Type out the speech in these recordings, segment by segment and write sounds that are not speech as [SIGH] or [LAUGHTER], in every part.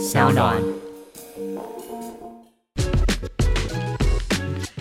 小暖。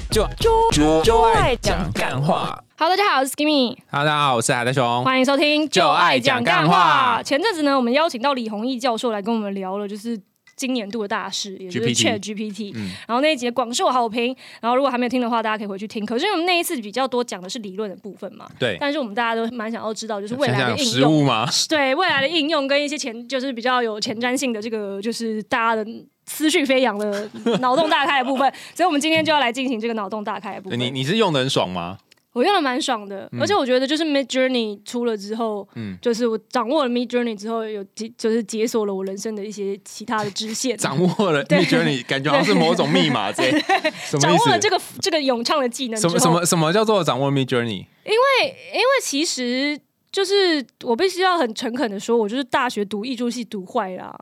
就就就爱讲干话。Hello，大家好，我是 Skimmy，Hello，大家好，我是海带兄。欢迎收听《就爱讲干话前阵子呢，我们邀请到李弘毅教授来跟我们聊了，就是今年度的大事，也就是 Chat GPT。嗯然后那一节广受好评，然后如果还没有听的话，大家可以回去听。可是我们那一次比较多讲的是理论的部分嘛，对，但是我们大家都蛮想要知道，就是未来的应用？对未来的应用跟一些前就是比较有前瞻性的这个，就是大家的。思绪飞扬的脑洞大开的部分，[LAUGHS] 所以我们今天就要来进行这个脑洞大开的部分。你你是用的很爽吗？我用的蛮爽的，而且我觉得就是 Mid Journey 出了之后，嗯就是我掌握了 Mid Journey 之后，有解就是解锁了我人生的一些其他的支线，[LAUGHS] 掌握了，Mid Journey，[LAUGHS] 感觉好像是某种密码之类，什么意思掌握了？这个这个咏唱的技能什么什么什么叫做掌握 Mid Journey？因为因为其实就是我必须要很诚恳的说，我就是大学读艺术系读坏啦。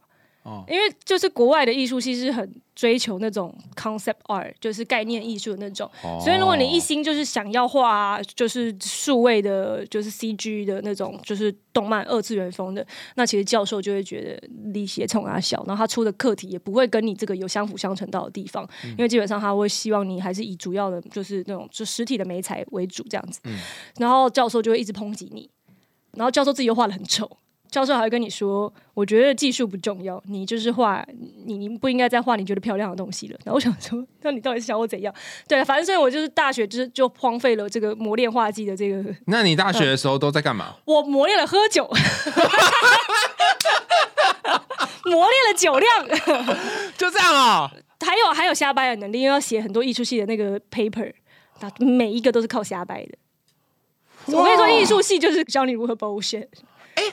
哦因为就是国外的艺术系是很追求那种 concept art，就是概念艺术的那种。哦所以如果你一心就是想要画就是数位的，就是 CG 的那种，就是动漫二次元风的，那其实教授就会觉得力气冲啊小，然后他出的课题也不会跟你这个有相辅相成到的地方，因为基本上他会希望你还是以主要的就是那种就实体的美材为主这样子。然后教授就会一直抨击你，然后教授自己又画的很丑。教授还会跟你说：“我觉得技术不重要，你就是画你你不应该再画你觉得漂亮的东西了。”然后我想说，那你到底是想我怎样？对，反正所以我就是大学就是就荒废了这个磨练画技的这个，那你大学的时候都在干嘛？我磨练了喝酒，磨练了酒量，就这样啊？还有还有瞎掰的能力，因为要写很多艺术系的那个 paper，那每一个都是靠瞎掰的。我跟你说，艺术系就是教你如何 bullshit。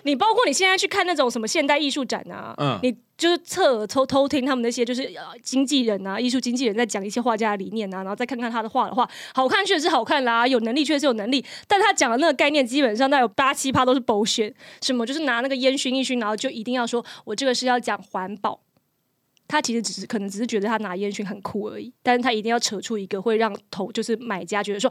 你包括你现在去看那种什么现代艺术展啊，嗯你就是侧耳偷偷听他们那些就是呃经纪人啊、艺术经纪人在讲一些画家的理念啊，然后再看看他的画的话，好看确实是好看啦，有能力确实有能力，但他讲的那个概念基本上那有八七趴都是 bullshit，什么就是拿那个烟熏一熏，然后就一定要说我这个是要讲环保。他其实只是可能只是觉得他拿烟熏很酷而已，但是他一定要扯出一个会让投就是买家觉得说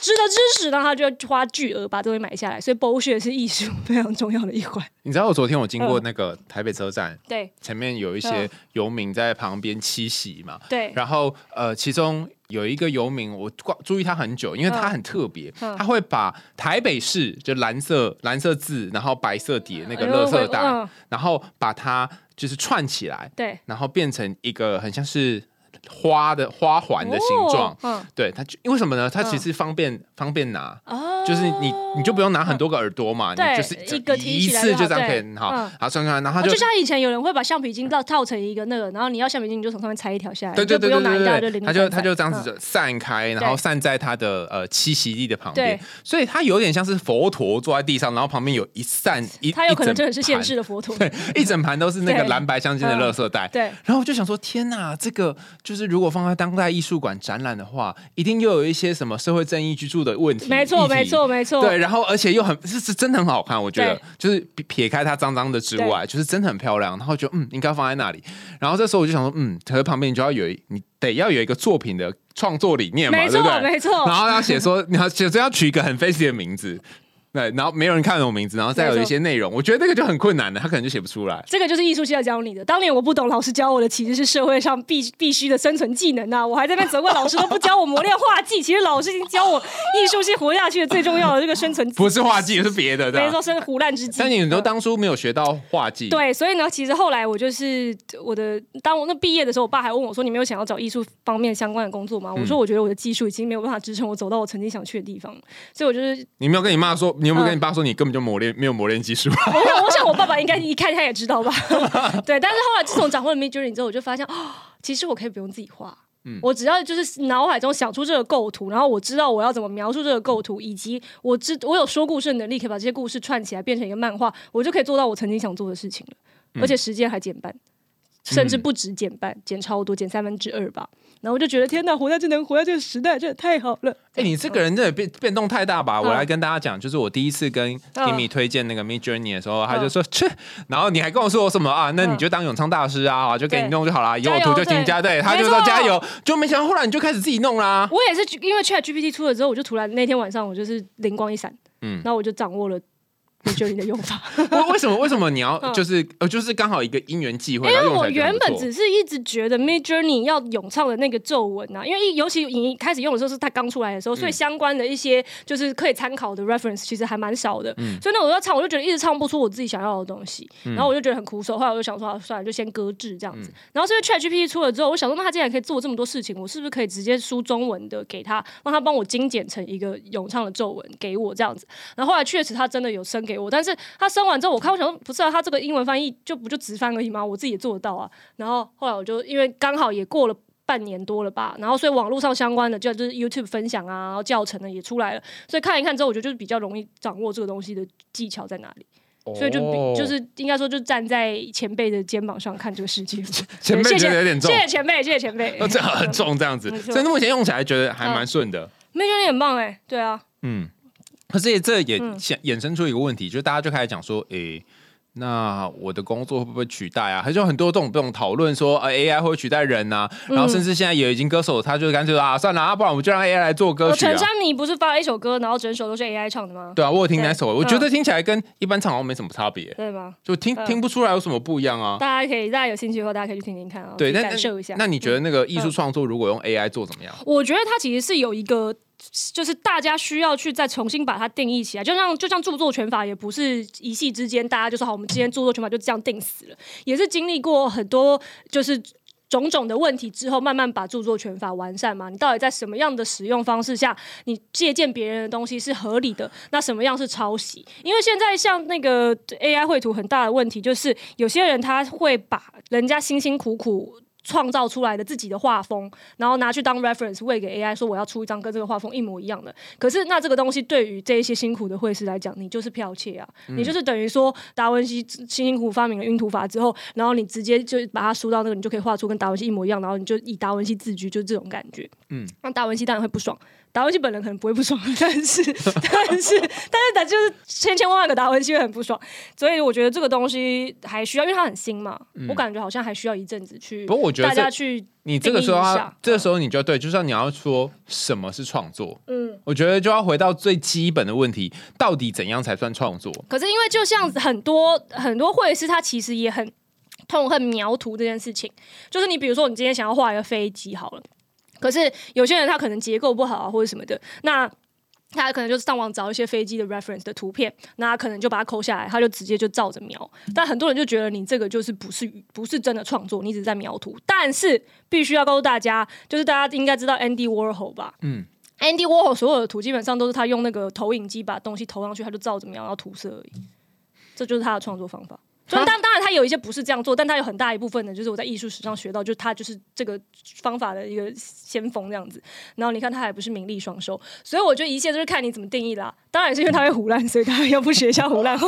值得支持，然后他就要花巨额把东西买下来。所以 bullshit 是艺术非常重要的一环。你知道我昨天我经过那个台北车站，对前面有一些嗯游民在旁边栖息嘛，对，然后呃，其中有一个游民，我挂注意他很久，因为他很特别，嗯他会把台北市就蓝色蓝色字，然后白色底那个哎呦垃圾袋，嗯然后把它就是串起来，对然后变成一个很像是花的花环的形状。哦对它就因为什么呢？它其实方便、方便拿，嗯哦。就是你你就不用拿很多个耳朵嘛，对你就是一个一次就这样可以对好，嗯。好算算，然后他就像以前有人会把橡皮筋套套成一个那个，然后你要橡皮筋你就从上面拆一条下来，对对对你就不用拿一大对对对，堆零零他就这样子散开，然后散在他的呃栖息地的旁边，所以它有点像是佛陀坐在地上，然后旁边有一扇一，它有可能真的是现世的佛陀。对，一整盘都是那个蓝白相间的垃圾袋。对。然后我就想说，天哪，这个就是如果放在当代艺术馆展览的话，一定又有一些什么社会正义居住的问题。没错，没错，没错。对，然后而且又很是是真的很好看，我觉得就是撇撇开它脏脏的之外，就是真的很漂亮。然后就嗯，应该放在那里。然后这时候我就想说，嗯，可是旁边你就要有一你得要有一个作品的创作理念嘛，对不对？没错然后要写说，你要写说要取一个很 fancy 的名字。对，然后没有人看得懂名字，然后再有一些内容，我觉得那个就很困难的，他可能就写不出来。这个就是艺术系要教你的。当年我不懂，老师教我的其实是社会上必必须的生存技能啊！我还在那责怪老师都不教我磨练画技，其实老师已经教我艺术系活下去的最重要的这个生存技能。不是画技，是别的，没错，？是胡乱之技。但你都嗯当初没有学到画技，，对，所以呢，其实后来我就是我的，当我那毕业的时候，我爸还问我说：“你没有想要找艺术方面相关的工作吗？”嗯我说：“我觉得我的技术已经没有办法支撑我走到我曾经想去的地方。”所以，我就是你没有跟你妈说，你有没有跟嗯你爸说你根本就磨练没有磨练技术？[LAUGHS] 我想，我想我爸爸应该一看他也知道吧。[LAUGHS] 对，但是后来自从掌握了 Mid Journey 之后，我就发现，哦，其实我可以不用自己画。嗯我只要就是脑海中想出这个构图，然后我知道我要怎么描述这个构图，以及我知我有说故事的能力，可以把这些故事串起来变成一个漫画，我就可以做到我曾经想做的事情了，嗯而且时间还减半，甚至不止减半，减超多，减三分之二吧。然后我就觉得天哪，活在这能活在这个时代，真的太好了。哎、你这个人真的变变动太大吧？嗯我来跟大家讲，就是我第一次跟 Kimi 推荐那个 Mid Journey 的时候，他就说切，然后你还跟我说什么啊？那你就当永昌大师啊，啊就给你弄就好啦，有嗯加油图就请加对，他就说加油，就没想到后来你就开始自己弄啦。我也是因为 Chat GPT 出了之后，我就突然那天晚上我就是灵光一闪，嗯然后我就掌握了 Midjourney 的用法。[LAUGHS] 为为什么为什么你要就是呃就是刚好一个因缘际会，嗯因为我原本只是一直觉得 Mid Journey 要咏唱的那个皱纹啊，因为一尤其你一开始用的时候是它刚出来的时候，嗯所以相关的一些就是可以参考的 reference 其实还蛮少的。嗯所以那我要唱，我就觉得一直唱不出我自己想要的东西，然后我就觉得很苦手。后来我就想说，啊算了，就先搁置这样嗯子。然后这个 Chat GPT 出了之后，我想说，那他既然可以做这么多事情，我是不是可以直接输中文的给他，让他帮我精简成一个咏唱的皱纹给我这样子？然后后来确实他真的有生给我，但是他生完之后，我看我想说，不是啊，他这个英文翻译就不就直翻而已吗？我自己也做得到啊。然后后来我就因为刚好也过了。半年多了吧，然后所以网络上相关的就就是 YouTube 分享啊，然后教程呢也出来了，所以看一看之后，我觉得就是比较容易掌握这个东西的技巧在哪里，所以就就是应该说就站在前辈的肩膀上看这个世界。前辈觉得有点重谢，谢前辈，谢谢前辈。[LAUGHS] 很重这样子，所以目前用起来觉得还蛮顺的。没觉得你很棒哎、对啊，嗯，可是这也嗯衍衍生出一个问题，就是大家就开始讲说，诶、那我的工作会不会取代啊？还是有很多这种这种讨论说，呃，AI 会不会取代人啊？嗯然后甚至现在也已经歌手，他就干脆说啊，算了啊，不然我们就让 AI 来做歌曲啊陈。珊妮不是发了一首歌，然后整首都是 AI 唱的吗？对啊，我有听那首，我觉得嗯听起来跟一般唱好像没什么差别，对吗？就听嗯听不出来有什么不一样啊。大家可以，大家有兴趣的话，大家可以去听听看啊，对，那感受一下。那你觉得那个艺术嗯创作如果用 AI 做怎么样？我觉得它其实是有一个，就是大家需要去再重新把它定义起来，就像就像著作权法也不是一夕之间大家就说好，我们今天著作权法就这样定死了，也是经历过很多就是。种种的问题之后，慢慢把著作权法完善嘛？你到底在什么样的使用方式下，你借鉴别人的东西是合理的？那什么样是抄袭？因为现在像那个 AI 绘图很大的问题，就是有些人他会把人家辛辛苦苦创造出来的自己的画风，然后拿去当 reference 喂给 AI，说我要出一张跟这个画风一模一样的。可是那这个东西对于这一些辛苦的绘师来讲，你就是剽窃啊！你就是等于说达文西辛辛苦苦发明了晕图法之后，然后你直接就把它输到那个，你就可以画出跟达文西一模一样，然后你就以达文西自居，就这种感觉。嗯嗯，那达文西当然会不爽。达文西本人可能不会不爽，[LAUGHS] 但是但是但是他就是千千万万个达文西会很不爽，所以我觉得这个东西还需要，因为它很新嘛，我感觉好像还需要一阵子去，不过我觉得大家去你这个时候这个时候你就要对，就是要你要说什么是创作。嗯。我觉得就要回到最基本的问题，到底怎样才算创作？可是因为就像很多很多绘师，他其实也很痛恨描图这件事情。就是你比如说，你今天想要画一个飞机好了，可是有些人他可能结构不好啊，或者什么的，那。他可能就是上网找一些飞机的 reference 的图片，那他可能就把它抠下来，他就直接就照着描。但很多人就觉得你这个就是不是不是真的创作，你只是在描图。但是必须要告诉大家，就是大家应该知道 Andy Warhol 吧？嗯 Andy Warhol 所有的图基本上都是他用那个投影机把东西投上去，他就照着描，然后涂色而已。这就是他的创作方法。所以当当然他有一些不是这样做，但他有很大一部分呢，就是我在艺术史上学到，就是他就是这个方法的一个先锋这样子。然后你看他还不是名利双收，所以我觉得一切都是看你怎么定义啦。当然是因为他会胡乱，所以他要不学一下胡乱，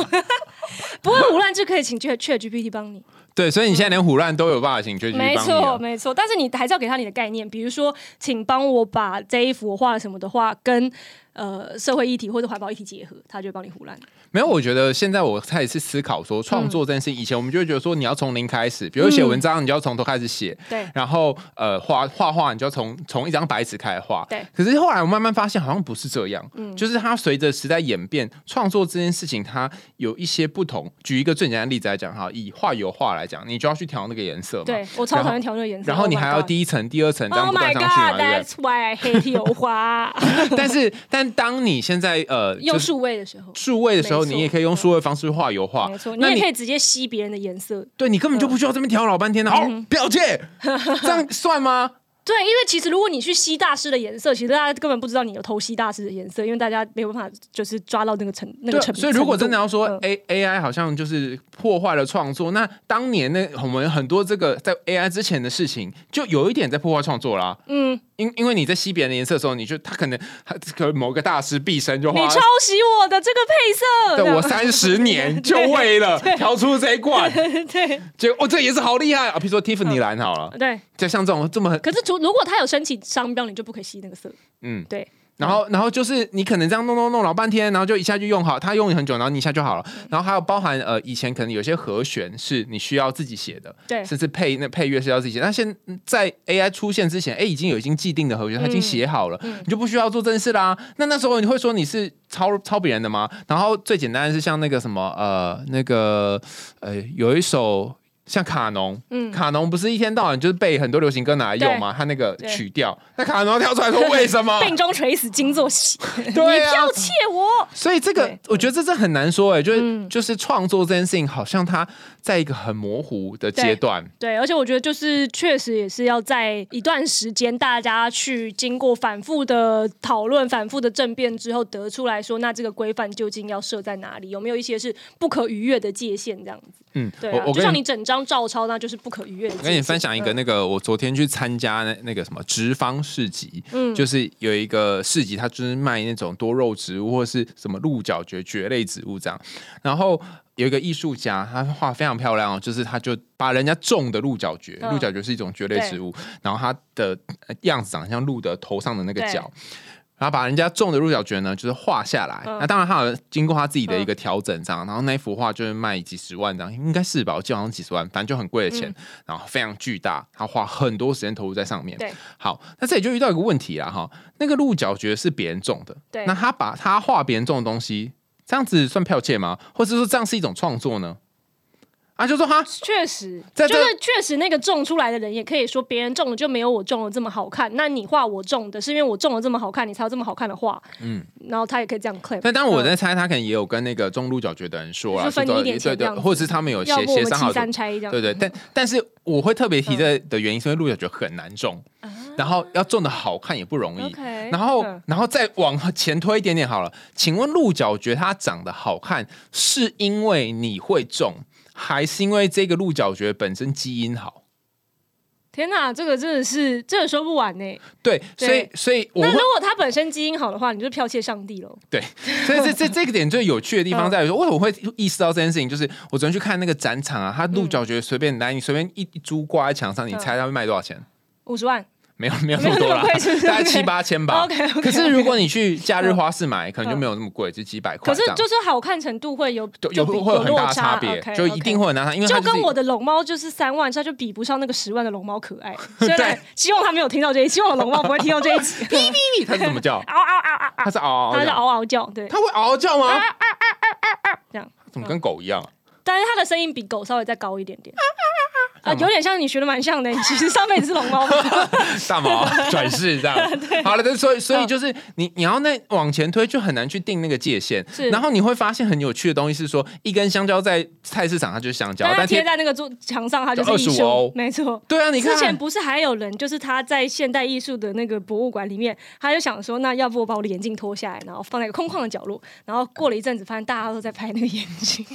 不会胡乱就可以请 Chat Chat GPT 帮你。对，所以你现在连胡乱都有办法请 c h 没 a 错，没错，但是你还是要给他你的概念，比如说，请帮我把这一幅我画了什么的话，跟呃社会议题或者环保议题结合，他就会帮你胡乱。没有，我觉得现在我开始思考说创作这件事情。以前我们就会觉得说你要从零开始，比如写文章，你就要从头开始写，对然后呃画画画，你就要从从一张白纸开始画。对可是后来我慢慢发现，好像不是这样。嗯就是它随着时代演变，创作这件事情它有一些不同。举一个最简单的例子来讲哈，以画油画来讲，你就要去调那个颜色嘛。对我超讨厌调那个颜色，然后你 Oh 还要第一层、第二层这样 Oh 不断上去嘛 that's why I hate 油 [LAUGHS] 画。但是，但当你现在呃，用数位的时候，数位的时候，你也可以用数位方式画油画。没错，你也可以直接吸别人的颜色。对你根本就不需要这边调老半天的。好，表姐，[LAUGHS] 这样算吗？对，因为其实如果你去吸大师的颜色，其实大家根本不知道你有偷吸大师的颜色，因为大家没有办法就是抓到那个程那个程。对，所以如果真的要说程度 A A I 好像就是破坏了创作，那当年那我们很多这个在 A I 之前的事情，就有一点在破坏创作啦。嗯，因因为你在吸别人的颜色的时候，你就他可能他可能某个大师毕生就花你抄袭我的这个配色，对我三十 [LAUGHS] 年就为了调出这一罐，对结果哦这颜色好厉害啊！比如说 Tiffany 蓝好了，对。就像这种这么可是，除如果他有申请商标，你就不可以吸那个色。嗯，对，然后，然后就是你可能这样弄弄弄老半天，然后就一下就用好，他用很久，然后你一下就好了。然后还有包含呃，以前可能有些和弦是你需要自己写的，对甚至配那配乐是要自己写。那现在 AI 出现之前，哎，已经有已经既定的和弦，他已经写好了，你就不需要做这件事啦。那那时候你会说你是抄抄别人的吗？然后最简单的是像那个什么呃，那个呃，有一首。像卡农，嗯，卡农不是一天到晚就是被很多流行歌拿来用吗？他那个曲调，那卡农跳出来说为什么？病中垂死金作戏，你 [LAUGHS] 对啊。剽窃我。所以这个我觉得这是很难说哎、就是、嗯。就是创作这件事情，好像它在一个很模糊的阶段。对，而且我觉得就是确实也是要在一段时间，大家去经过反复的讨论、反复的争辩之后，得出来说，那这个规范究竟要设在哪里？有没有一些是不可逾越的界限？这样子，嗯，对啊，我我就像你整张照抄，那就是不可逾越的。我跟你分享一个嗯那个，我昨天去参加那那个什么直方市集，嗯，就是有一个市集，它就是卖那种多肉植物或是什么鹿角蕨蕨类植物这样。然后有一个艺术家，他画非常漂亮哦，就是他就把人家种的鹿角蕨，嗯鹿角蕨是一种蕨类植物，然后它的呃样子长得像鹿的头上的那个角。然后把人家种的鹿角蕨呢，就是画下来。嗯那当然，他有经过他自己的一个调整，这样。然后那一幅画就是卖几十万这样，应该是吧？我记得好像几十万，反正就很贵的钱。然后非常巨大，他花很多时间投入在上面。对，好，那这里就遇到一个问题啦哈。那个鹿角蕨是别人种的，对那他把他画别人种的东西，这样子算剽窃吗？或者说这样是一种创作呢？啊，就说哈，确实，就是确实那个种出来的人，也可以说别人种的就没有我种的这么好看。那你画我种的，是因为我种的这么好看，你才有这么好看的画。嗯，然后他也可以这样 claim。但当然我嗯在猜，他可能也有跟那个中鹿角蕨的人说啦，说就分你一点钱对对，或者是他们有要协协商好的三拆这样。对对，但但是我会特别提这的原因，是因为鹿角蕨很难种，然后要种的好看也不容易。啊 OK，然后嗯，然后再往前推一点点好了。请问鹿角蕨它长得好看，是因为你会种，还是因为这个鹿角蕨本身基因好？天哪，这个真的是这个说不完呢。对，所以所以我那如果他本身基因好的话，你就剽窃上帝喽。对，所以这这这个点最有趣的地方在于说，为什么我会意识到这件事情？就是我昨天去看那个展场啊，它鹿角蕨随便来，你随便一一株挂在墙上，你猜它会卖多少钱？五十万，没有没有那么多啦没有那么贵是，是大概七八千吧。可是如果你去假日花市买，可能就没有那么贵，就几百块。可是就是好看程度会有有会有很大的差别就一定会有差，因为就是跟我的龙猫就是三万，它就比不上那个十万的龙猫可爱。[LAUGHS] 虽然希望他没有听到这一集，希望我龙猫不会听到这一集。哔哔哔，它是怎么叫？[LAUGHS] 嗷嗷嗷嗷嗷，它是嗷嗷它是叫，嗷嗷叫，对。它会嗷嗷叫吗？这样，怎么跟狗一样啊？但是它的声音比狗稍微再高一点点。啊，有点像你学的蛮像的，你 [LAUGHS] 其实上辈子是龙猫。[LAUGHS] 大毛 [LAUGHS] 转世这样。好了，所以所以就是你你要那往前推，就很难去定那个界限。是然后你会发现很有趣的东西是说，一根香蕉在菜市场它就是香蕉，但贴贴在那个桌墙上，它就是艺25欧术，没错。对啊，你看之前不是还有人，就是他在现代艺术的那个博物馆里面，他就想说，那要不我把我的眼镜脱下来，然后放在一个空旷的角落，然后过了一阵子，发现大家都在拍那个眼镜，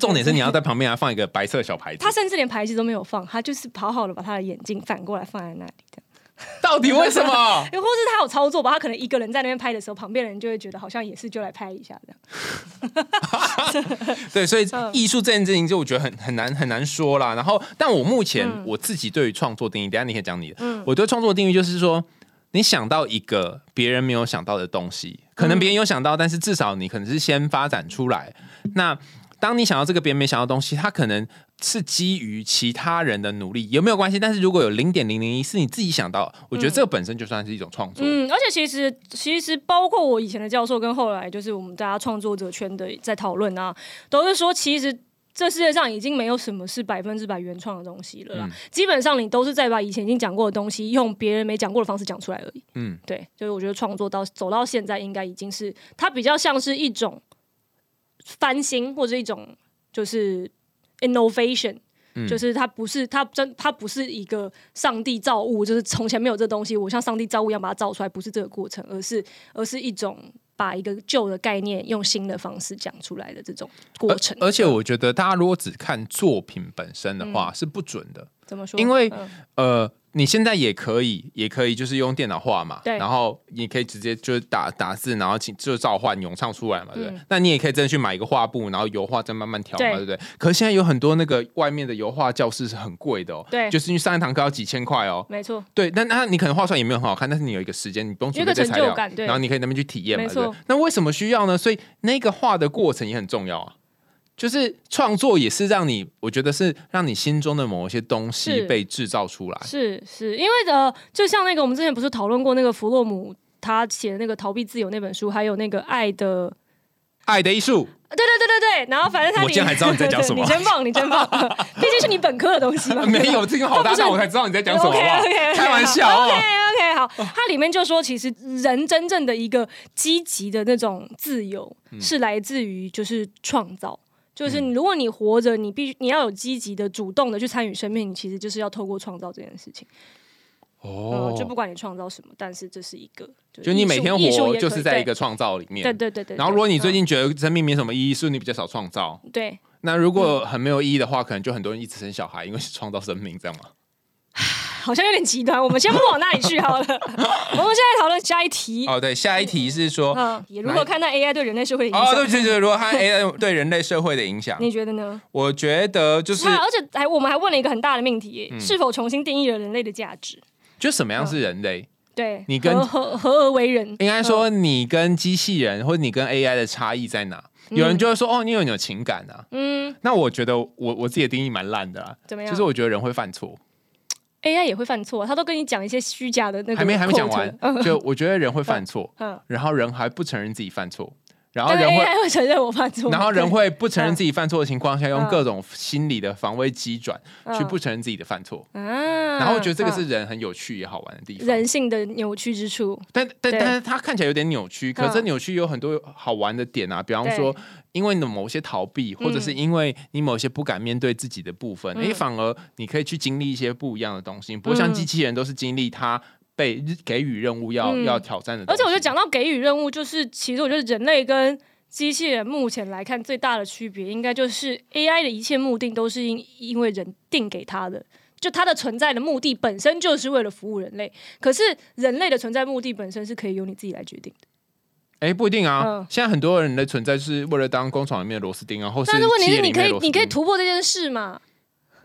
重点是你要在旁边还放一个白色小牌子他，甚至连牌子都没有放，他就是好好的把他的眼镜反过来放在那里，这样。[LAUGHS] 到底为什么？又 [LAUGHS] 或是他有操作吧，他可能一个人在那边拍的时候，旁边的人就会觉得好像也是就来拍一下这样。[LAUGHS] 对，所以嗯艺术这件事情，就我觉得很很难很难说啦。然后，但我目前嗯我自己对于创作定义，等下你可以讲你的。嗯我对创作的定义就是说，你想到一个别人没有想到的东西，可能别人有想到，但是至少你可能是先发展出来。那当你想到这个别人没想到的东西，它可能是基于其他人的努力，有没有关系？但是如果有零点零零一是你自己想到，我觉得这个本身就算是一种创作。嗯，而且其实其实包括我以前的教授跟后来就是我们大家创作者圈的在讨论啊，都是说其实。这世界上已经没有什么是百分之百原创的东西了啦，基本上你都是在把以前已经讲过的东西，用别人没讲过的方式讲出来而已。嗯，对，就是我觉得创作到走到现在，应该已经是它比较像是一种翻新或者一种就是 innovation，、就是它不是它真它不是一个上帝造物，就是从前没有这东西，我像上帝造物一样把它造出来，不是这个过程，而是而是一种把一个旧的概念用新的方式讲出来的这种过程。而且我觉得大家如果只看作品本身的话、是不准的。怎么说？因为嗯呃，你现在也可以，也可以就是用电脑画嘛，对然后你可以直接就是打打字，然后请就召唤咏唱出来嘛，对不对？嗯那你也可以真的去买一个画布，然后油画再慢慢调嘛，对对不对？可是现在有很多那个外面的油画教室是很贵的哦，对就是你上一堂课要几千块哦。没错，对，那那你可能画出来也没有很好看，但是你有一个时间，你不用准备这材料然后你可以那边去体验嘛，对？那为什么需要呢？所以那个画的过程也很重要啊。就是创作也是让你，我觉得是让你心中的某一些东西被制造出来。是是，因为呃，就像那个我们之前不是讨论过那个弗洛姆他写的那个《逃避自由》那本书，还有那个《爱的》。爱的艺术，对对对对对，然后反正他我竟然还知道你在讲 [LAUGHS] 什么你真棒，你真棒，毕竟是你本科的东西嘛。[LAUGHS] 没有这个好大不是大，我才知道你在讲什么，[LAUGHS] 开玩笑哦 OK。OK，好，它里面就说，其实人真正的一个积极的那种自由，嗯是来自于就是创造。就是如果你活着，你必须你要有积极的、主动的去参与生命，你其实就是要透过创造这件事情。哦嗯，就不管你创造什么，但是这是一个，就就你每天活就是在一个创造里面。对对对对对。然后如果你最近、觉得生命没什么意义，是你比较少创造。嗯对那如果很没有意义的话，可能就很多人一直生小孩，因为是创造生命，这样吗？好像有点极端，我们先不往那里去好了。[LAUGHS] 我们现在讨论下一题。哦，对，下一题是说，嗯，也如何看待 AI 对人类社会的影哦，响？对对对，如果看 AI 对人类社会的影响，你觉得呢？我觉得就是啊，而且还我们还问了一个很大的命题是否重新定义了人类的价值？就什么样是人类？对，你跟何何何而为人？应该说你跟机器人或者你跟 AI 的差异在哪？有人就会说，哦，你有你有情感啊。嗯，那我觉得我我自己的定义蛮烂的啦，怎么样？就是我觉得人会犯错，AI 也会犯错，他都跟你讲一些虚假的那个，还没还没讲完，嗯。就我觉得人会犯错，[LAUGHS] 嗯，然后人还不承认自己犯错，然后人会会承认我犯错，然后人会不承认自己犯错的情况下，用嗯各种心理的防卫机转去嗯不承认自己的犯错。嗯，然后我觉得这个是嗯人很有趣也好玩的地方。人性的扭曲之处。但但但是它看起来有点扭曲，可是扭曲有很多好玩的点啊，比方对说，因为你的某些逃避，或者是因为你某些不敢面对自己的部分，嗯诶，反而你可以去经历一些不一样的东西，不会像嗯机器人都是经历他被给予任务要嗯要挑战的。而且我觉得讲到给予任务，就是其实我觉得人类跟机器人目前来看最大的区别，应该就是 AI 的一切目的都是因因为人定给它的。就它的存在的目的本身就是为了服务人类，可是人类的存在目的本身是可以由你自己来决定的。哎，不一定啊嗯。现在很多人的存在是为了当工厂里面的螺丝钉啊，或是但是问题是，你可以你可以突破这件事嘛？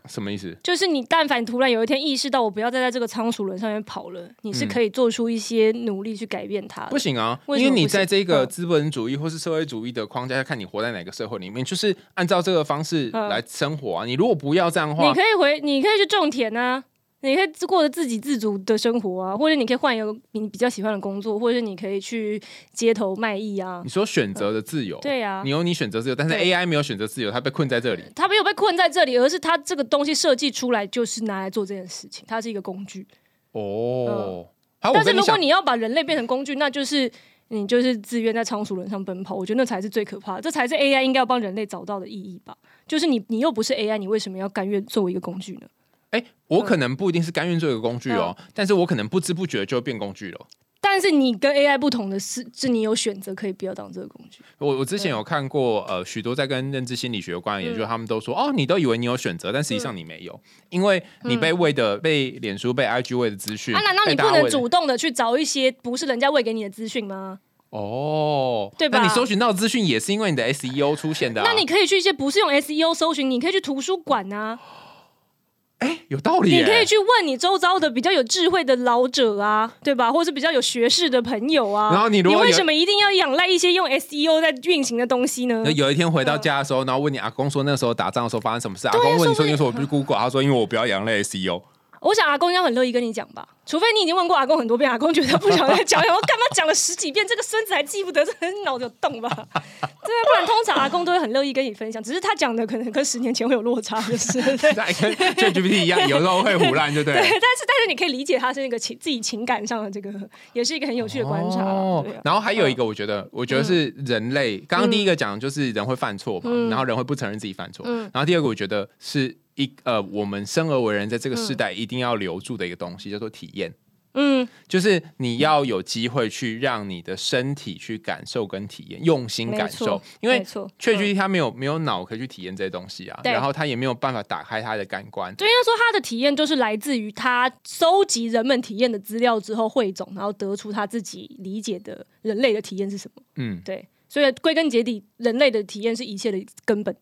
什么意思？就是你但凡突然有一天意识到我不要再在这个仓鼠轮上面跑了，你是嗯可以做出一些努力去改变它的。不行啊，因为你在这个嗯资本主义或是社会主义的框架下，看你活在哪个社会里面，就是按照这个方式嗯来生活啊。你如果不要这样的话你可，以回，你可以去种田啊，你可以过着自给自足的生活啊，或者你可以换一个你比较喜欢的工作，或者是你可以去街头卖艺啊你。说选择的自由，对啊你有你选择自由，但是 AI 没有选择自由，它被困在这里。它没有被困在这里，而是它这个东西设计出来就是拿来做这件事情，它是一个工具。哦，但是如果你要把人类变成工具，那就是你就是自愿在仓鼠轮上奔跑，我觉得那才是最可怕的，这才是 AI 应该要帮人类找到的意义吧。就是你，你又不是 AI，你为什么要甘愿作为一个工具呢？哎，我可能不一定是甘愿做一个工具哦，嗯。但是我可能不知不觉就会变工具了。但是你跟 AI 不同的是，是你有选择可以不要当这个工具。我我之前有看过呃许多在跟认知心理学有关的研究，嗯。他们都说哦，你都以为你有选择，但实际上你没有，因为你被喂的、被脸书、被 IG 喂的资讯，嗯啊，难道你不能主动的去找一些不是人家喂给你的资讯吗？哦，对吧？那你搜寻到的资讯也是因为你的 SEO 出现的、啊，那你可以去一些不是用 SEO 搜寻，你可以去图书馆啊，哎有道理，你可以去问你周遭的比较有智慧的老者啊，对吧？或是比较有学识的朋友啊。然后你如果你为什么一定要仰赖一些用 SEO 在运行的东西呢那？有一天回到家的时候，然后问你阿公说那时候打仗的时候发生什么事？阿公问你说，你说我不是 Google，他说因为我不要仰赖 E SEO。我想阿公应该很乐意跟你讲吧，除非你已经问过阿公很多遍，阿公觉得不想再讲，然后干嘛讲了十几遍，这个孙子还记不得，这人脑子有洞吧？[LAUGHS] 对啊，不然通常阿公都会很乐意跟你分享，只是他讲的可能跟十年前会有落差，就是对。[LAUGHS] 再跟 ChatGPT 一样，有时候会胡乱，就对不对，。对但是但是你可以理解他是那个情自己情感上的这个，也是一个很有趣的观察。哦然后还有一个，我觉得，我觉得是人类。刚刚第一个讲的就是人会犯错嘛，嗯然后人会不承认自己犯错。嗯然后第二个，我觉得是一呃，我们生而为人，在这个时代一定要留住的一个东西，叫做体验。嗯嗯，就是你要有机会去让你的身体去感受跟体验，用心感受，因为错确嗯实他没有没有脑可以去体验这些东西啊，然后他也没有办法打开他的感官。对应该说，他的体验就是来自于他收集人们体验的资料之后汇总，然后得出他自己理解的人类的体验是什么。嗯，对，所以归根结底，人类的体验是一切的根本。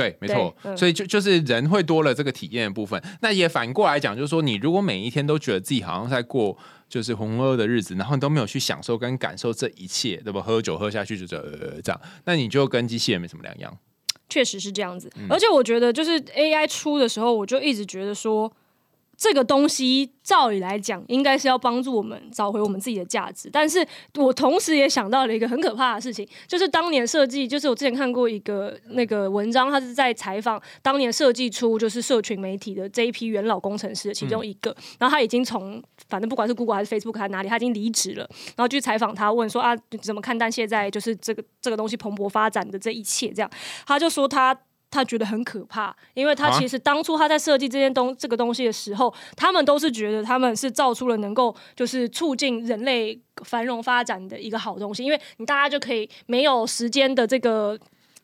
对，没错，嗯所以就就是人会多了这个体验的部分。那也反过来讲，就是说，你如果每一天都觉得自己好像在过就是浑噩的日子，然后你都没有去享受跟感受这一切，对吧？喝酒喝下去就这呃这样，那你就跟机器人没什么两样。确实是这样子，嗯而且我觉得就是 AI 出的时候，我就一直觉得说，这个东西照理来讲应该是要帮助我们找回我们自己的价值，但是我同时也想到了一个很可怕的事情，就是当年设计，就是我之前看过一个那个文章，他是在采访当年设计出就是社群媒体的这一批元老工程师的其中一个，然后他已经从反正不管是 Google 还是 Facebook 还是哪里，他已经离职了，然后去采访他，问说啊怎么看待现在就是这个这个东西蓬勃发展的这一切这样。他就说他他觉得很可怕，因为他啊其实当初他在设计这件东这个东西的时候，他们都是觉得他们是造出了能够就是促进人类繁荣发展的一个好东西，因为你大家就可以没有时间的这个。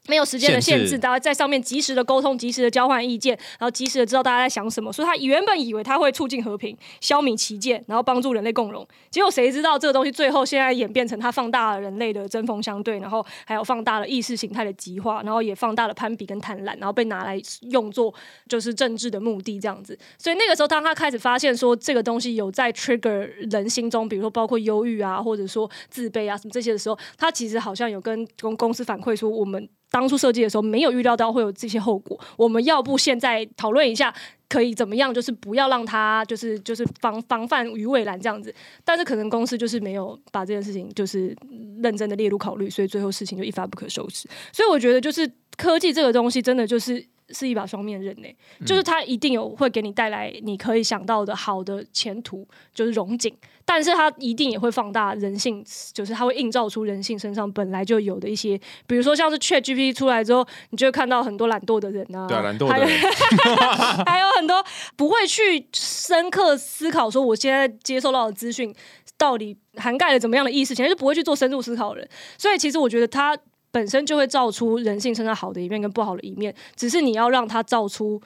没有时间的限制，大家在上面及时的沟通、及时的交换意见，然后及时的知道大家在想什么。所以他原本以为他会促进和平、消弭歧见，然后帮助人类共荣。结果谁知道这个东西最后现在演变成他放大了人类的针锋相对，然后还有放大了意识形态的极化，然后也放大了攀比跟贪婪，然后被拿来用作就是政治的目的这样子。所以那个时候，当他开始发现说这个东西有在 trigger 人心中，比如说包括忧郁啊，或者说自卑啊什么这些的时候，他其实好像有跟公公司反馈说，我们当初设计的时候没有预料到会有这些后果，我们要不现在讨论一下。可以怎么样？就是不要让它就是就是防防范于未然这样子，但是可能公司就是没有把这件事情就是认真的列入考虑，所以最后事情就一发不可收拾。所以我觉得就是科技这个东西真的就是是一把双面刃呢、就是它一定有会给你带来你可以想到的好的前途，就是荣景，但是它一定也会放大人性，就是它会映照出人性身上本来就有的一些，比如说像是 Chat GPT 出来之后，你就会看到很多懒惰的人啊，对啊，懒惰还有的人，[LAUGHS] 还有很多不会去深刻思考，说我现在接受到的资讯到底涵盖了怎么样的意思，其实就不会去做深入思考的人。所以其实我觉得它本身就会照出人性身上好的一面跟不好的一面，只是你要让它照出。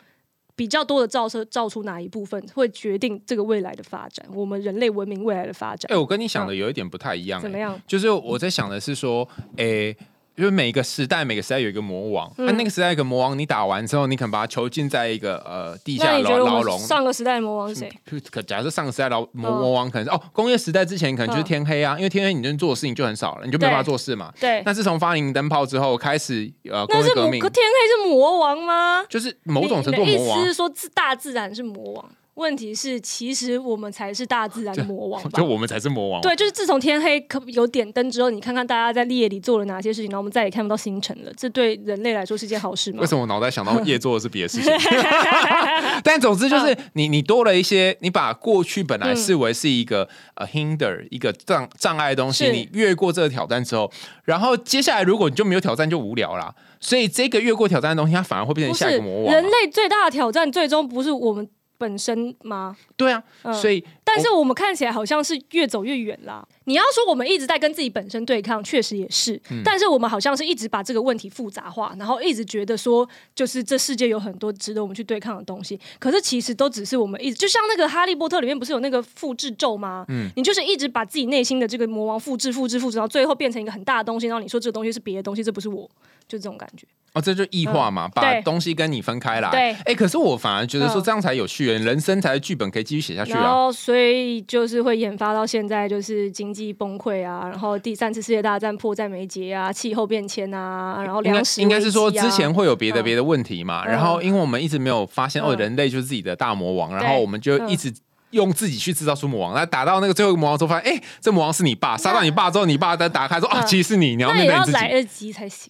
比较多的照射照出哪一部分，会决定这个未来的发展，我们人类文明未来的发展哎、。我跟你想的有一点不太一样、哎怎么样？就是我在想的是说，诶、就是每个时代，每个时代有一个魔王，那、嗯那个时代有一个魔王，你打完之后，你可能把他囚禁在一个呃地下牢牢笼。上个时代的魔王是谁？可假设上个时代牢魔王可能是、哦，工业时代之前可能就是嗯天黑啊，因为天黑你能做的事情就很少了，你就没办法做事嘛。对，那自从发明灯泡之后，开始呃工业革命可，天黑是魔王吗？就是某种程度意思是。说，自大自然是魔王？问题是，其实我们才是大自然的魔王 [LAUGHS] 吧就？我们才是魔王，对，就是自从天黑可有点灯之后，你看看大家在夜里做了哪些事情，然后我们再也看不到星辰了。这对人类来说是件好事吗为？什么我脑袋想到夜做的是别的事情？[LAUGHS] [LAUGHS] 但总之就是你你多了一些，你把过去本来视为是一个、呃 hinder 一个障障碍的东西，你越过这个挑战之后，然后接下来如果你就没有挑战就无聊啦。所以这个越过挑战的东西，它反而会变成下一个魔王啊、人类最大的挑战，最终不是我们本身吗？对啊，嗯所以但是我们看起来好像是越走越远啦。你要说我们一直在跟自己本身对抗，确实也是。嗯但是我们好像是一直把这个问题复杂化，然后一直觉得说，就是这世界有很多值得我们去对抗的东西。可是其实都只是我们一直，就像那个《哈利波特》里面不是有那个复制咒吗？嗯你就是一直把自己内心的这个魔王复制、复制、复制，然后最后变成一个很大的东西，然后你说这个东西是别的东西，这不是我，就这种感觉。哦，这就异化嘛，把对东西跟你分开来。对哎，可是我反而觉得说嗯这样才有趣，人生才是剧本可以继续写下去然啊。后，所以就是会研发到现在，就是经济崩溃啊，然后第三次世界大战迫在眉睫啊，气候变迁啊，然后粮食、应该是说之前会有别的嗯别的问题嘛，嗯然后因为我们一直没有发现哦，嗯人类就是自己的大魔王，然对后我们就一直。用自己去制造出魔王，那打到那个最后一个魔王之后，发现哎、这魔王是你爸，杀到你爸之后，你爸再打开说啊，嗯其实是你，你要面对你自己。来得及才行，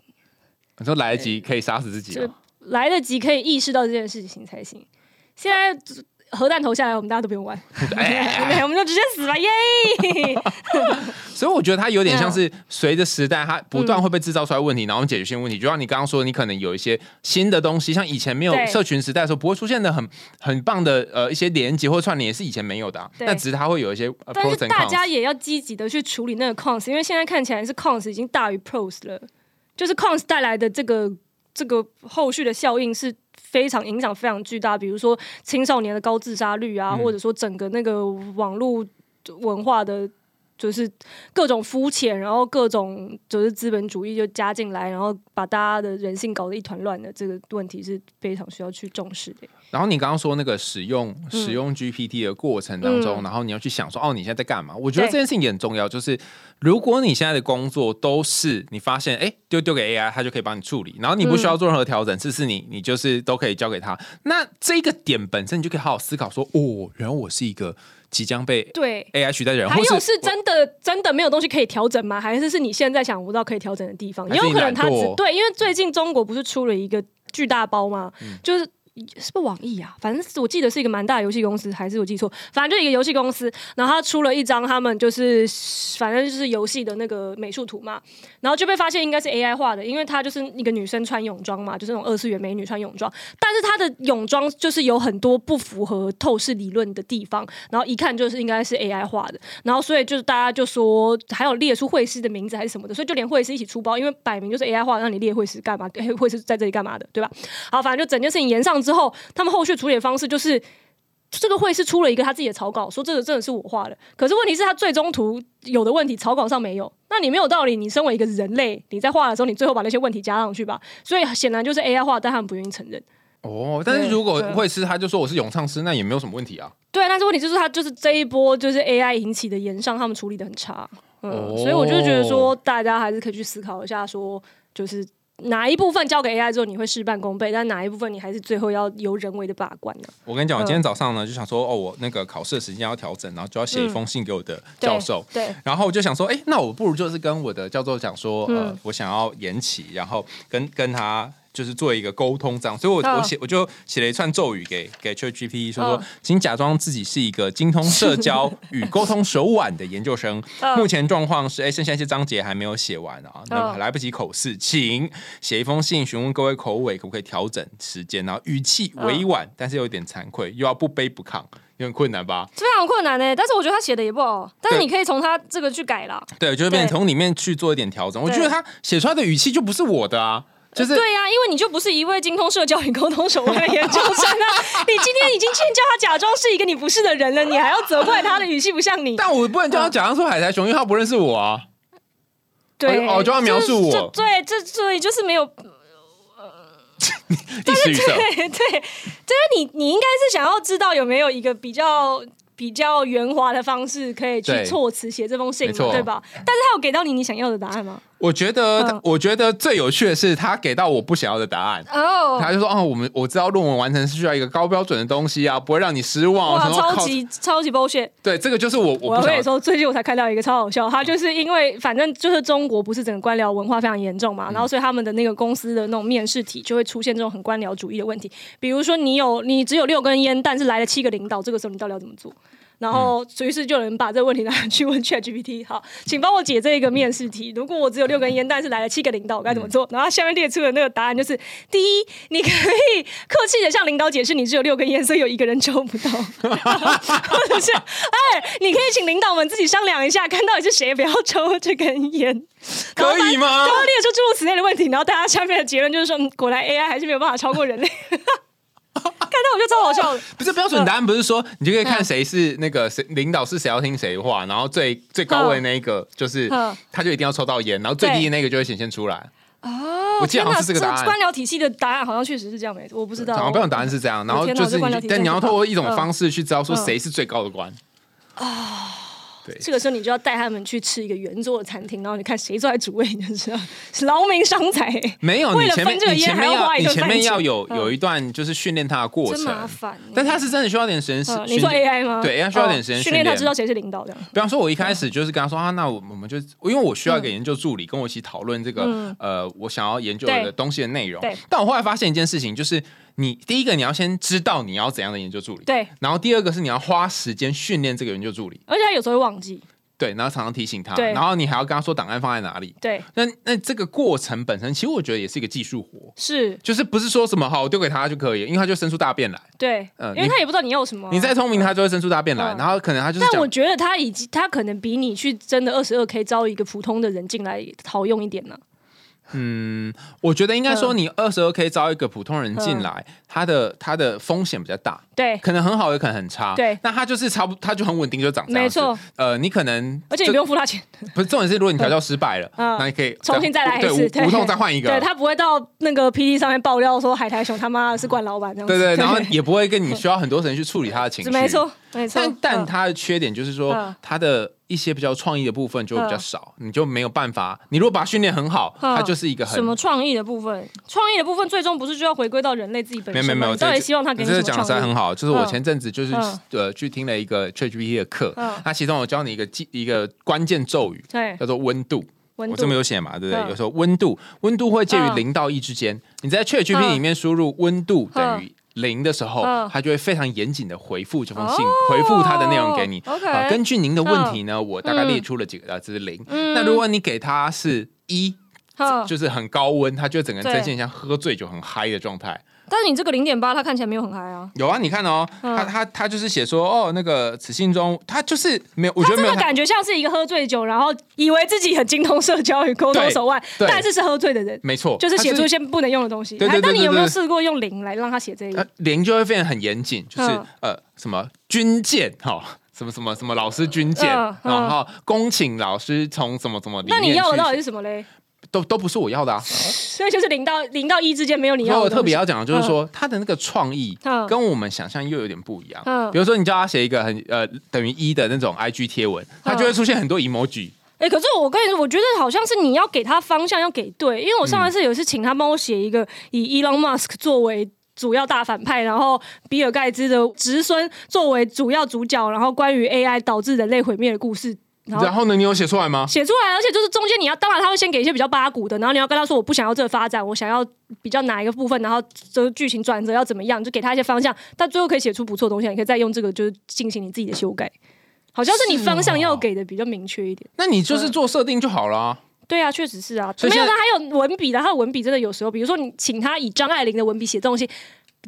你说来得及可以杀死自己？来得及可以意识到这件事情才行。现在核弹投下来，我们大家都不用玩，[LAUGHS] 对，我们就直接死了，耶！[LAUGHS] 所以我觉得它有点像是随着时代，它不断会被制造出来问题，然后解决新问题。就像你刚刚说，你可能有一些新的东西，像以前没有社群时代的时候，不会出现的很很棒的呃一些连接或串联，也是以前没有的。那只是它会有一些，但是大家也要积极的去处理那个 cons，因为现在看起来是 cons 已经大于 pros 了，就是 cons 带来的这个这个后续的效应是非常影响非常巨大，比如说青少年的高自杀率啊，或者说整个那个网络文化的。就是各种肤浅，然后各种就是资本主义就加进来，然后把大家的人性搞得一团乱的这个问题是非常需要去重视的。然后你刚刚说那个使用使用 GPT 的过程当中，然后你要去想说哦，你现在在干嘛？我觉得这件事情也很重要。就是如果你现在的工作都是你发现哎丢丢给 AI，它就可以帮你处理，然后你不需要做任何调整，这是你你就是都可以交给他。那这个点本身你就可以好好思考说哦，原来我是一个。即将被对 AI 取代的人，还有是真的真的没有东西可以调整吗？还是是你现在想不到可以调整的地方？也有可能他只对，因为最近中国不是出了一个巨大包吗？就是。是不是网易啊？反正我记得是一个蛮大的游戏公司，还是我记错？反正就一个游戏公司，然后他出了一张他们就是反正就是游戏的那个美术图嘛，然后就被发现应该是 AI 画的，因为她就是一个女生穿泳装嘛，就是那种二次元美女穿泳装，但是她的泳装就是有很多不符合透视理论的地方，然后一看就是应该是 AI 画的，然后所以就是大家就说还有列出绘师的名字还是什么的，所以就连绘师一起出包，因为摆明就是 AI 画，让你列绘师干嘛？[LAUGHS] 绘师在这里干嘛的，对吧？好，反正就整件事情延上之后，他们后续处理的方式就是，这个会是出了一个他自己的草稿，说这个真的是我画的。可是问题是，他最终图有的问题，草稿上没有。那你没有道理，你身为一个人类，你在画的时候，你最后把那些问题加上去吧。所以显然就是 AI 画，但他们不愿意承认。哦，但是如果会师他就说我是咏唱师，那也没有什么问题啊。对，但是问题就是他就是这一波就是 AI 引起的延上，他们处理的很差。嗯，所以我就觉得说，大家还是可以去思考一下，说就是。哪一部分交给 AI 之后你会事半功倍，但哪一部分你还是最后要由人为的把关呢？我跟你讲，我今天早上呢就想说，哦，我那个考试的时间要调整，然后就要写一封信给我的教授。对，然后我就想说，哎，那我不如就是跟我的教授讲说，呃，我想要延期，然后跟跟他。就是做一个沟通这样，所以我我写我就写了一串咒语给给 ChatGPT，说说，请假装自己是一个精通社交与沟通手腕的研究生。[LAUGHS] 目前状况是，哎，剩下一些章节还没有写完啊，那来不及口试，请写一封信询问各位口尾可不可以调整时间，然后语气委婉，但是有点惭愧，又要不卑不亢，有点困难吧？非常困难呢，但是我觉得他写的也不好，但是你可以从他这个去改了。对，就是变从里面去做一点调整。我觉得他写出来的语气就不是我的啊。就是对呀，因为你就不是一位精通社交与沟通手腕的研究生啊！你今天已经劝教他假装是一个你不是的人了，你还要责怪他的语气不像你？但我不能叫他假装说海苔熊，因为他不认识我啊。对，哦，就要描述我。对，这所以就是没有呃，意思对对，就是你你应该是想要知道有没有一个比较。比较圆滑的方式可以去措辞写这封信，对吧？但是他有给到你你想要的答案吗？我觉得，我觉得最有趣的是他给到我不想要的答案。哦，他就说：“哦，我们我知道论文完成是需要一个高标准的东西啊，不会让你失望。”哇，超级超级 bullshit！对，这个就是我我跟你说，最近我才看到一个超好笑，他就是因为反正就是中国不是整个官僚文化非常严重嘛，然后所以他们的那个公司的那种面试题就会出现这种很官僚主义的问题，比如说你有你只有六根烟，但是来了七个领导，这个时候你到底要怎么做？然后，于是就有人把这个问题拿去问 [LAUGHS] Chat GPT。好，请帮我解这一个面试题。如果我只有六根烟，但是来了七个领导，我该怎么做？然后下面列出的那个答案就是：第一，你可以客气的向领导解释你只有六根烟，所以有一个人抽不到；[LAUGHS] 或者是二，你可以请领导们自己商量一下，看到底是谁不要抽这根烟。可以吗？都列出诸如此类的问题，然后大家下面的结论就是说：果然 AI 还是没有办法超过人类。[LAUGHS] 看到我就超好笑的，[LAUGHS] 不是标准答案，不是说你就可以看谁是那个谁领导是谁要听谁话，然后最最高位那一个就是他就一定要抽到烟，然后最低的那个就会显现出来。哦，我记得好像是这个答案。官僚体系的答案好像确实是这样，没错，我不知道。好像标准答案是这样，然后就是但你要透过一种方式去知道说谁是最高的官啊。这个时候你就要带他们去吃一个圆桌的餐厅，然后你看谁坐在主位，你就知道是劳民伤财。没有，为了分这个烟还要花一前面要有有一段就是训练他的过程，麻烦。但他是真的需要点时间。你说 AI 吗？对，AI 需要点时间训练他知道谁是领导的。比方说，我一开始就是跟他说啊，那我我们就因为我需要一个研究助理跟我一起讨论这个呃，我想要研究的东西的内容。但我后来发现一件事情，就是你第一个你要先知道你要怎样的研究助理，对，然后第二个是你要花时间训练这个研究助理，而且他有时候会忘记，对，然后常常提醒他，对。然后你还要跟他说档案放在哪里。对，那那这个过程本身，其实我觉得也是一个技术活，是，就是不是说什么好丢给他就可以，因为他就生出大便来。对，嗯因为他也不知道你要什么啊、你再聪明，他就会生出大便来，嗯。然后可能他就是讲但我觉得他已经他可能比你去真的二十二 k 招一个普通的人进来好用一点呢、我觉得应该说，嗯你二十二 K 招一个普通人进来，他的他的风险比较大，对，可能很好，也可能很差。对那他就是差不，他就很稳定，就长这样没错。呃，你可能而且你不用付他钱，不是重点是，如果你调教失败了，[LAUGHS] 嗯那你可以重新再来一对，次，无无痛再换一个。对他不会到那个 P D 上面爆料说海苔熊他妈的是惯老板这样子。对对，然后也不会跟你需要很多时间去处理他的情绪。[LAUGHS] 没错没错。但但嗯它的缺点就是说嗯，它的一些比较创意的部分就会比较嗯少，你就没有办法。你如果把它训练很好，嗯它就是一个很什么创意的部分？创意的部分最终不是就要回归到人类自己本身吗？没有没有没有，到底希望他给你这个讲的什么创意？实在很好。就是我嗯前阵子就是嗯呃去听了一个 ChatGPT 的课嗯，那其中我教你一个记一个关键咒语，对，叫做温度。我这么有写嘛，对不对？嗯有时候温度温度会介于嗯零到一之间。你在 ChatGPT 嗯里面输入温度等于零的时候他，就会非常严谨的回复这封信哦，回复他的内容给你。OK 啊根据您的问题嗯呢，我大概列出了几个，呃，这是零。那如果你给他是一，就是很高温，他就整个人对呈现像喝醉酒很嗨的状态。但是你这个零点八，它看起来没有很嗨啊。有啊，你看哦，嗯他他他就是写说，哦，那个此信中，他就是没有，我觉得没有他，他真的感觉像是一个喝醉酒，然后以为自己很精通社交与沟通对手腕，对但是是喝醉的人，没错，就是写出一些不能用的东西。对对对哎那你有没有对对试过用零来让他写这一呃个？零就会变得很严谨，就是嗯呃什么军舰哈。什么什么什么老师军舰，嗯嗯然后恭请老师从什么什么里那你要的到底是什么嘞？都都不是我要的啊！[LAUGHS] 所以就是零到零到一之间没有你要的东西。所以我特别要讲的就是说，他的那个创意嗯跟我们想象又有点不一样。嗯比如说，你叫他写一个很呃等于一的那种 IG 贴文，他就会出现很多 emoji。哎、可是我跟你说，我觉得好像是你要给他方向，要给对。因为我上一次有一次请他帮我写一个以 Elon Musk 作为主要大反派，然后比尔盖茨的侄孙作为主要主角，然后关于 AI 导致人类毁灭的故事。然后然后呢，你有写出来吗？写出来，而且就是中间你要，当然他会先给一些比较八股的，然后你要跟他说我不想要这个发展，我想要比较哪一个部分，然后这个剧情转折要怎么样，就给他一些方向，但最后可以写出不错的东西，你可以再用这个就是进行你自己的修改。好像是你方向要给的比较明确一点。那你就是做设定就好了啊。对啊，确实是啊，没有他还有文笔的，他的文笔真的有时候，比如说你请他以张爱玲的文笔写这东西，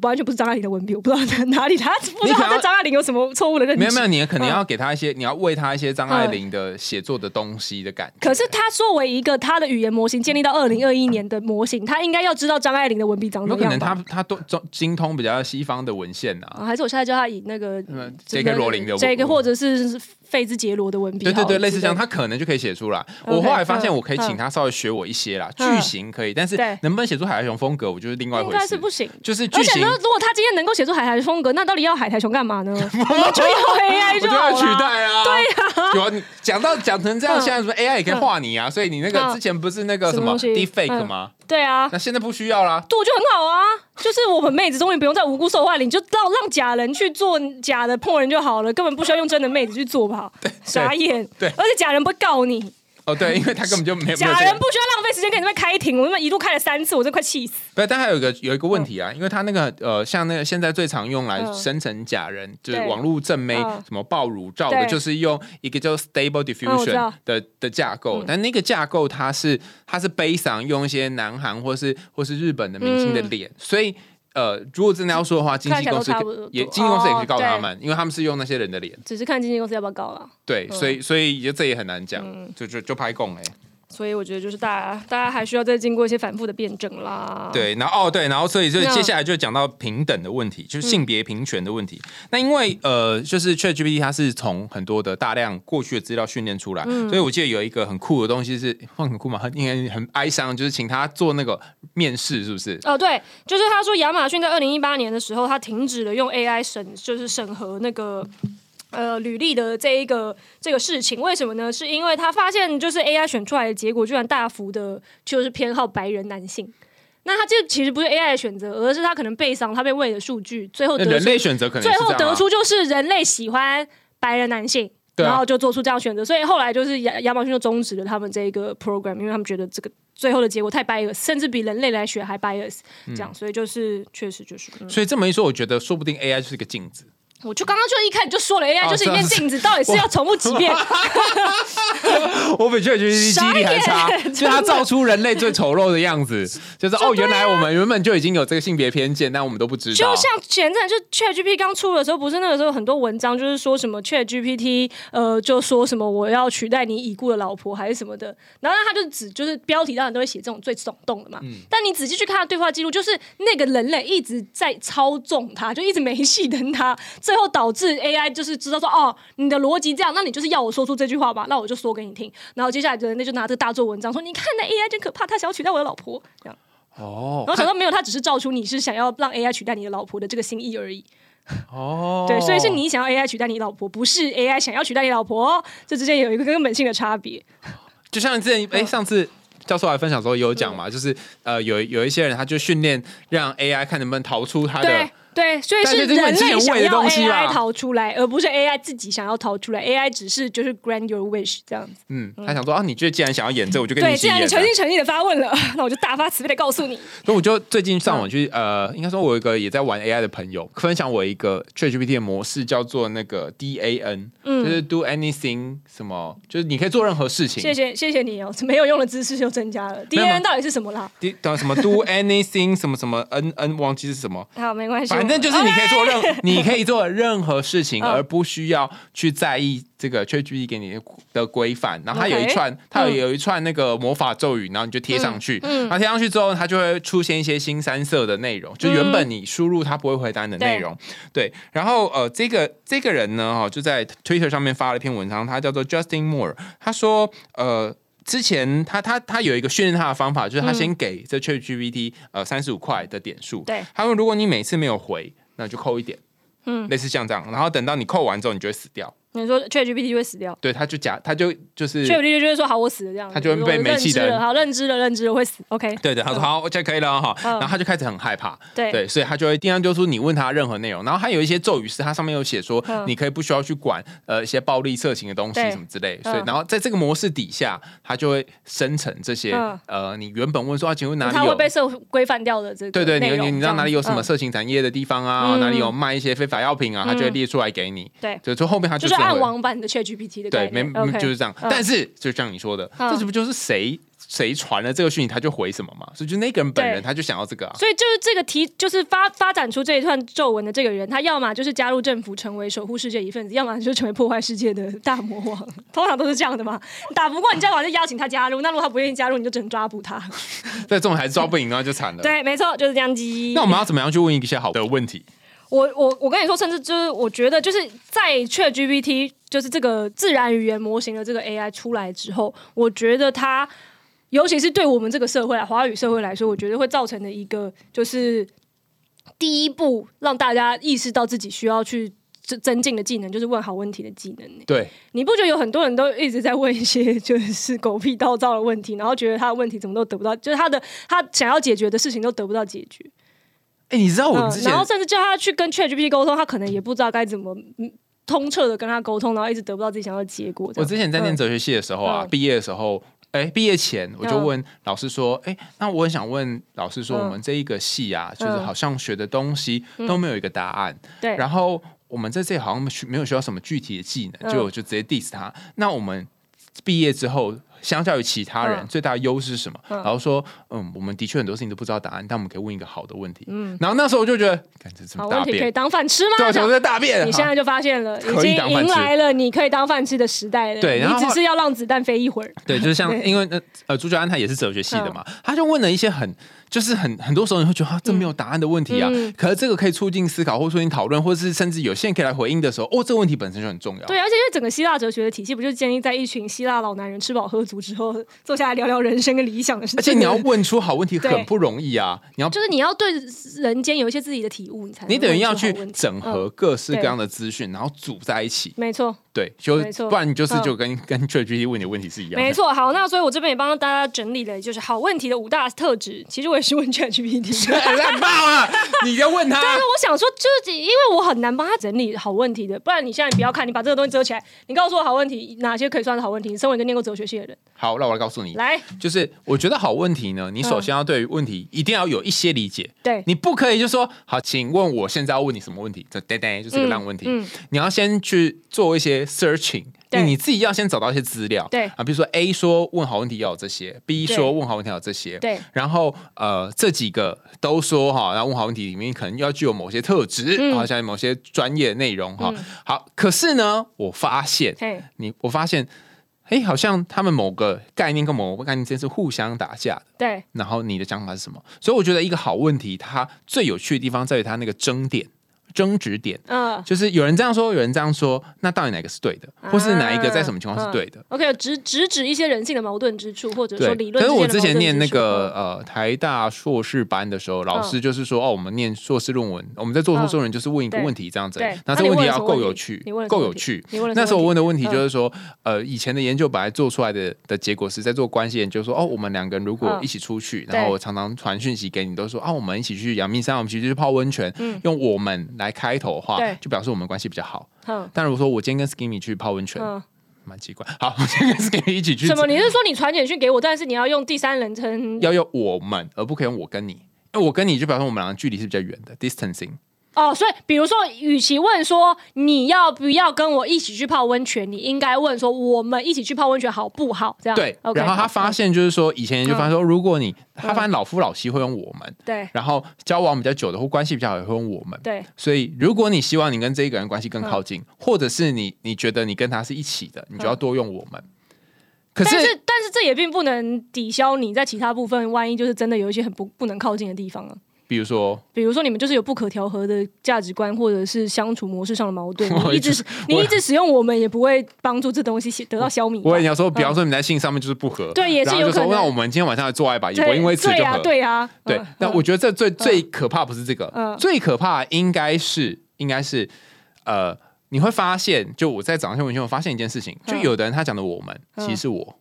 完全不是张爱玲的文笔，我不知道在哪里，他不知道他对张爱玲有什么错误的认识。没有没有，你可能嗯要给他一些，你要喂他一些张爱玲的写作的东西的感觉。可是他作为一个他的语言模型建立到二零二一年的模型，他应该要知道张爱玲的文笔长有可能怎么样吧他他都中精通比较西方的文献呐、啊，还是我现在叫他以那个嗯，J.K. 罗琳的这个或者是费兹杰罗的文笔对对对，类似这样，他可能就可以写出来。我后来发现，嗯我可以请他稍微学我一些啦，嗯句型可以，但是能不能写出海苔熊风格，我就是另外一回事。该是不行。就是句型而且呢，，如果他今天能够写出海苔风格，那到底要海苔熊干嘛呢？[LAUGHS] 我们就要 AI 我就要取代啊！对呀，有啊，你讲到讲成这样，嗯现在说 AI 也可以画你啊，所以你那个嗯之前不是那个什么 Deepfake 嗯吗？对啊，那现在不需要啦。对，我觉得很好啊。就是我们妹子终于不用再无辜受害了，你就让让假人去做假的破人就好了，根本不需要用真的妹子去做吧？傻眼。对而且假人不会告你，哦，对，因为他根本就没有假。人不需要浪费时间跟你们开庭，我他妈一路开了三次，我真快气死。对，但还有一个有一个问题啊，因为他那个呃，像那个现在最常用来嗯。生成假人，就是网络正妹嗯。什么爆乳照的，就是用一个叫 Stable Diffusion 道。的的架构，但那个架构它是它是 based on 用一些南韩或是或是日本的明星的脸，所以。呃，如果真的要说的话，经纪公司也经纪公司也可以告哦他们，因为他们是用那些人的脸，只是看经纪公司要不要告了。对，嗯。所以所以也这也很难讲，就就就拍供哎、所以我觉得就是大家大家还需要再经过一些反复的辩证啦。，对，然后哦对，然后所以就嗯接下来就讲到平等的问题，就是性别平权的问题。那因为呃，就是 ChatGPT 它是从很多的大量过去的资料训练出来，嗯所以我记得有一个很酷的东西是，很酷嘛，应该很哀伤，就是请他做那个面试，是不是？哦对，就是他说亚马逊在二零一八年的时候，他停止了用 AI 审，就是审核那个。呃，履历的这一个这个事情，为什么呢？是因为他发现，就是 AI 选出来的结果，居然大幅的，就是偏好白人男性。那他这其实不是 AI 的选择，而是他可能背上他被喂的数据，最后得人类选择可能最后得出就是人类喜欢白人男性，啊然后就做出这样选择，所以后来就是亚亚马逊就终止了他们这一个 program，因为他们觉得这个最后的结果太 bias，甚至比人类来学还 bias，这样，所以就是确实就是，嗯所以这么一说，我觉得说不定 AI 就是一个镜子。我就刚刚就一开始就说了，AI 哦就是一面镜子，到底是要重复几遍？[LAUGHS] 我比 ChatGPT 记忆力还差，[LAUGHS] 就它造出人类最丑陋的样子，[LAUGHS] 就是哦，原来我们原本就已经有这个性别偏见，但我们都不知道。就像前阵就 ChatGPT 刚出的时候，不是那个时候很多文章就是说什么 ChatGPT 呃就说什么我要取代你已故的老婆还是什么的，然后他就只就是标题当然都会写这种最耸动的嘛，嗯。但你仔细去看他对话记录，就是那个人类一直在操纵他，就一直没戏等他，最后导致 AI 就是知道说哦你的逻辑这样，那你就是要我说出这句话吧，那我就说给你听，然后接下来人类就拿这个大做文章说你看那 AI 真可怕，他想要取代我的老婆这样。哦然后想到没有，他只是照出你是想要让 AI 取代你的老婆的这个心意而已。哦，对，所以是你想要 AI 取代你老婆，不是 AI 想要取代你老婆哦，这之间有一个根本性的差别。就像之前哎，上次教授来分享的时候有讲嘛，就是呃有有一些人他就训练让 AI 看能不能逃出他的对。所以是人类想要 AI 逃出来，而不是 AI 自己想要逃出来。AI 只是就是 grant your wish 这样子。嗯，他想说啊，你觉得既然想要演这，我就跟你对。既然你诚心诚意的发问了，[LAUGHS] 那我就大发慈悲的告诉你。所以我就最近上网去，呃，应该说我有一个也在玩 AI 的朋友，分享我一个 ChatGPT 的模式，叫做那个 DAN，、就是 Do Anything 什么，就是你可以做任何事情。谢谢谢谢你哦，没有用的知识又增加了。没有吗 DN 到底是什么啦？D 等什么 Do Anything 什么什么 N N 忘记是什么，好，没关系，反正就是你可以做任 [LAUGHS] 你可以做任何事情，嗯而不需要去在意这个 ChatGPT 给你的规范。然后它有一串，它有嗯有一串那个魔法咒语，然后你就贴上去。嗯然后贴上去之后，它就会出现一些新三色的内容，就原本你输入它不会回答你的内容。对，然后呃，这个这个人呢，哈，就在 Twitter 上面发了一篇文章，他叫做 Justin Moore，他说呃。之前他他他有一个训练他的方法，就是他先给这 ChatGPT 呃三十五块的点数，对。他说如果你每次没有回，那就扣一点，嗯，类似像这样，然后等到你扣完之后，你就会死掉。你说 ChatGPT 就会死掉。对，他就假，他就就是。ChatGPT 就会说好，我死了这样，他就会被煤气灯我认知了好，认知了，认知了，会死。OK，对对，他说好，这可以了哈，嗯。然后他就开始很害怕，对。对，所以他就会尽量丢出你问他任何内容，然后还有一些咒语是他上面有写说，嗯。你可以不需要去管呃一些暴力、色情的东西什么之类，嗯。所以然后在这个模式底下，他就会生成这些嗯。呃你原本问说啊，请问哪里有他会被社会规范掉的这个对对，你你你知道哪里有什么色情产业的地方啊？嗯。哪里有卖一些非法药品啊？他就会列出来给你。对。就就后面他就就是会暗网版的 ChatGPT 的对，没就是这样。嗯但是就像你说的，嗯这不就是谁谁传了这个讯息，他就回什么嘛？所以就那个人本人他就想要这个啊。所以就是这个题，就是发发展出这一段皱纹的这个人，他要么就是加入政府，成为守护世界一份子，要么就是成为破坏世界的大魔王。[LAUGHS] 通常都是这样的嘛。打不过你，再往就邀请他加入，那如果他不愿意加入，你就只能抓捕他。[LAUGHS] 这种还是抓不赢，然后就惨了。[LAUGHS] 对，没错，就是这样子。那我们要怎么样去问一些好的问题？我我我跟你说，甚至就是我觉得，就是在 ChatGPT 就是这个自然语言模型的这个 AI 出来之后，我觉得它，尤其是对我们这个社会啊，华语社会来说，我觉得会造成的一个就是第一步，让大家意识到自己需要去增增进的技能，就是问好问题的技能。对，你不觉得有很多人都一直在问一些就是狗屁倒灶的问题，然后觉得他的问题怎么都得不到，就是他的他想要解决的事情都得不到解决。哎，你知道我们之嗯，前然后甚至叫他去跟 ChatGPT 沟通，他可能也不知道该怎么嗯通彻的跟他沟通，然后一直得不到自己想要的结果。我之前在念嗯哲学系的时候啊，嗯毕业的时候。哎，毕业前我就嗯问老师说：“哎，那我很想问老师说，嗯我们这一个系啊，就是嗯好像学的东西都没有一个答案。对，然后我们在这里好像没有学到什么具体的技能，嗯就我就直接 diss 他。那我们毕业之后，相较于其他人，嗯最大的优势是什么？嗯然后说，嗯，我们的确很多事情都不知道答案，但我们可以问一个好的问题。嗯，然后那时候我就觉得，感觉什好么大便？问题可以当饭吃吗？对，这样我在大便。你现在就发现了，已经迎来了你可以当饭吃的时代了。对然后你只是要让子弹飞一会儿。对，就是像因为呃呃，朱家安他也是哲学系的嘛，他就问了一些很就是很很多时候你会觉得啊，这没有答案的问题啊，嗯可是这个可以促进思考或促进讨论，或是甚至有些人可以来回应的时候，哦，这个问题本身就很重要。对，而且因为整个希腊哲学的体系，不就是建立在一群希腊老男人吃饱喝足之后，坐下来聊聊人生跟理想的事情？而且你要问出好问题很不容易啊，你要就是你要对人间有一些自己的体悟，你才你等于要去整合嗯各式各样的资讯，然后组在一起。没错，对，就不然你就是嗯就跟、[LAUGHS] 跟 ChatGPT 问你的问题是一样的。没错，好，那所以我这边也帮大家整理了，就是好问题的五大特质。其实我也是问 ChatGPT，哎，很棒啊！[LAUGHS] 你要问他，但是我想说，就是因为我很难帮他整理好问题的，不然你现在不要看，你把这个东西遮起来，你告诉我好问题哪些可以算是好问题。你身为一个念过哲学系的人，好，那我来告诉你，来，就是我觉得好问题呢，你首先要对于问题一定要有一些理解，对，你不可以就说好，请问我现在要问你什么问题？这呆呆就是个烂问题。嗯你要先去做一些 searching，对你自己要先找到一些资料。对啊，比如说 A 说问好问题要有这些，B 说问好问题要有这些，对然后呃这几个都说哈，然后问好问题里面可能要具有某些特质，嗯好像某些专业内容哈。嗯好，可是呢，我发现，你，我发现。哎，好像他们某个概念跟某个概念之间是互相打架的。对，然后你的想法是什么？所以我觉得一个好问题，它最有趣的地方在于它那个争点、争执点，嗯、就是有人这样说，有人这样说，那到底哪个是对的，或是哪一个在什么情况是对的？嗯。OK，直直指一些人性的矛盾之处，或者说理，论可是我之前念那个嗯。呃台大硕士班的时候，老师就是说哦，我们念硕士论文，我们在做硕士论文就是问一个问题这样子对，那这个问题要够有趣够有趣。那时候我问的问题嗯。就是说，呃，以前的研究本来做出来的的结果是在做关系研究，说哦，我们两个人如果嗯。一起出去，对。然后我常常传讯息给你，都说啊，我们一起去阳明山，我们一起去泡温泉，用我们来开头的话就表示我们关系比较好。嗯但如果说我今天跟 Skinny 去泡温泉，嗯，蛮奇怪。[LAUGHS] 好，我今天跟 Skinny 一起去，什么？你是说你传简讯给我，但是你要用第三人称？要用我们，而不可以用我跟你。因为我跟你就表示我们两个距离是比较远的，distancing。哦，所以比如说，与其问说你要不要跟我一起去泡温泉，你应该问说我们一起去泡温泉好不好？这样对然后他发现就是说，以前研究发现说，如果你他发现老夫老妻会用我们，对然后交往比较久的或关系比较好也会用我们。对所以，如果你希望你跟这一个人关系更靠近，或者是你你觉得你跟他是一起的，你就要多用我们。可是但是但是这也并不能抵消你在其他部分，万一就是真的有一些很不不能靠近的地方啊。比如说，比如说你们就是有不可调和的价值观，或者是相处模式上的矛盾，[LAUGHS] 我你一直你一直使用我们，也不会帮助这东西得到消弭吧。我也要说，比方说你在性上面就是不合，对也是有可能。那我们今天晚上来做爱吧，也不会因为此就合。对啊，对嗯，那我觉得这最最可怕不是这个嗯，最可怕应该是应该是呃，你会发现，就我在早上文献，我发现一件事情，就嗯。有的人他讲的我们其实是我，啊，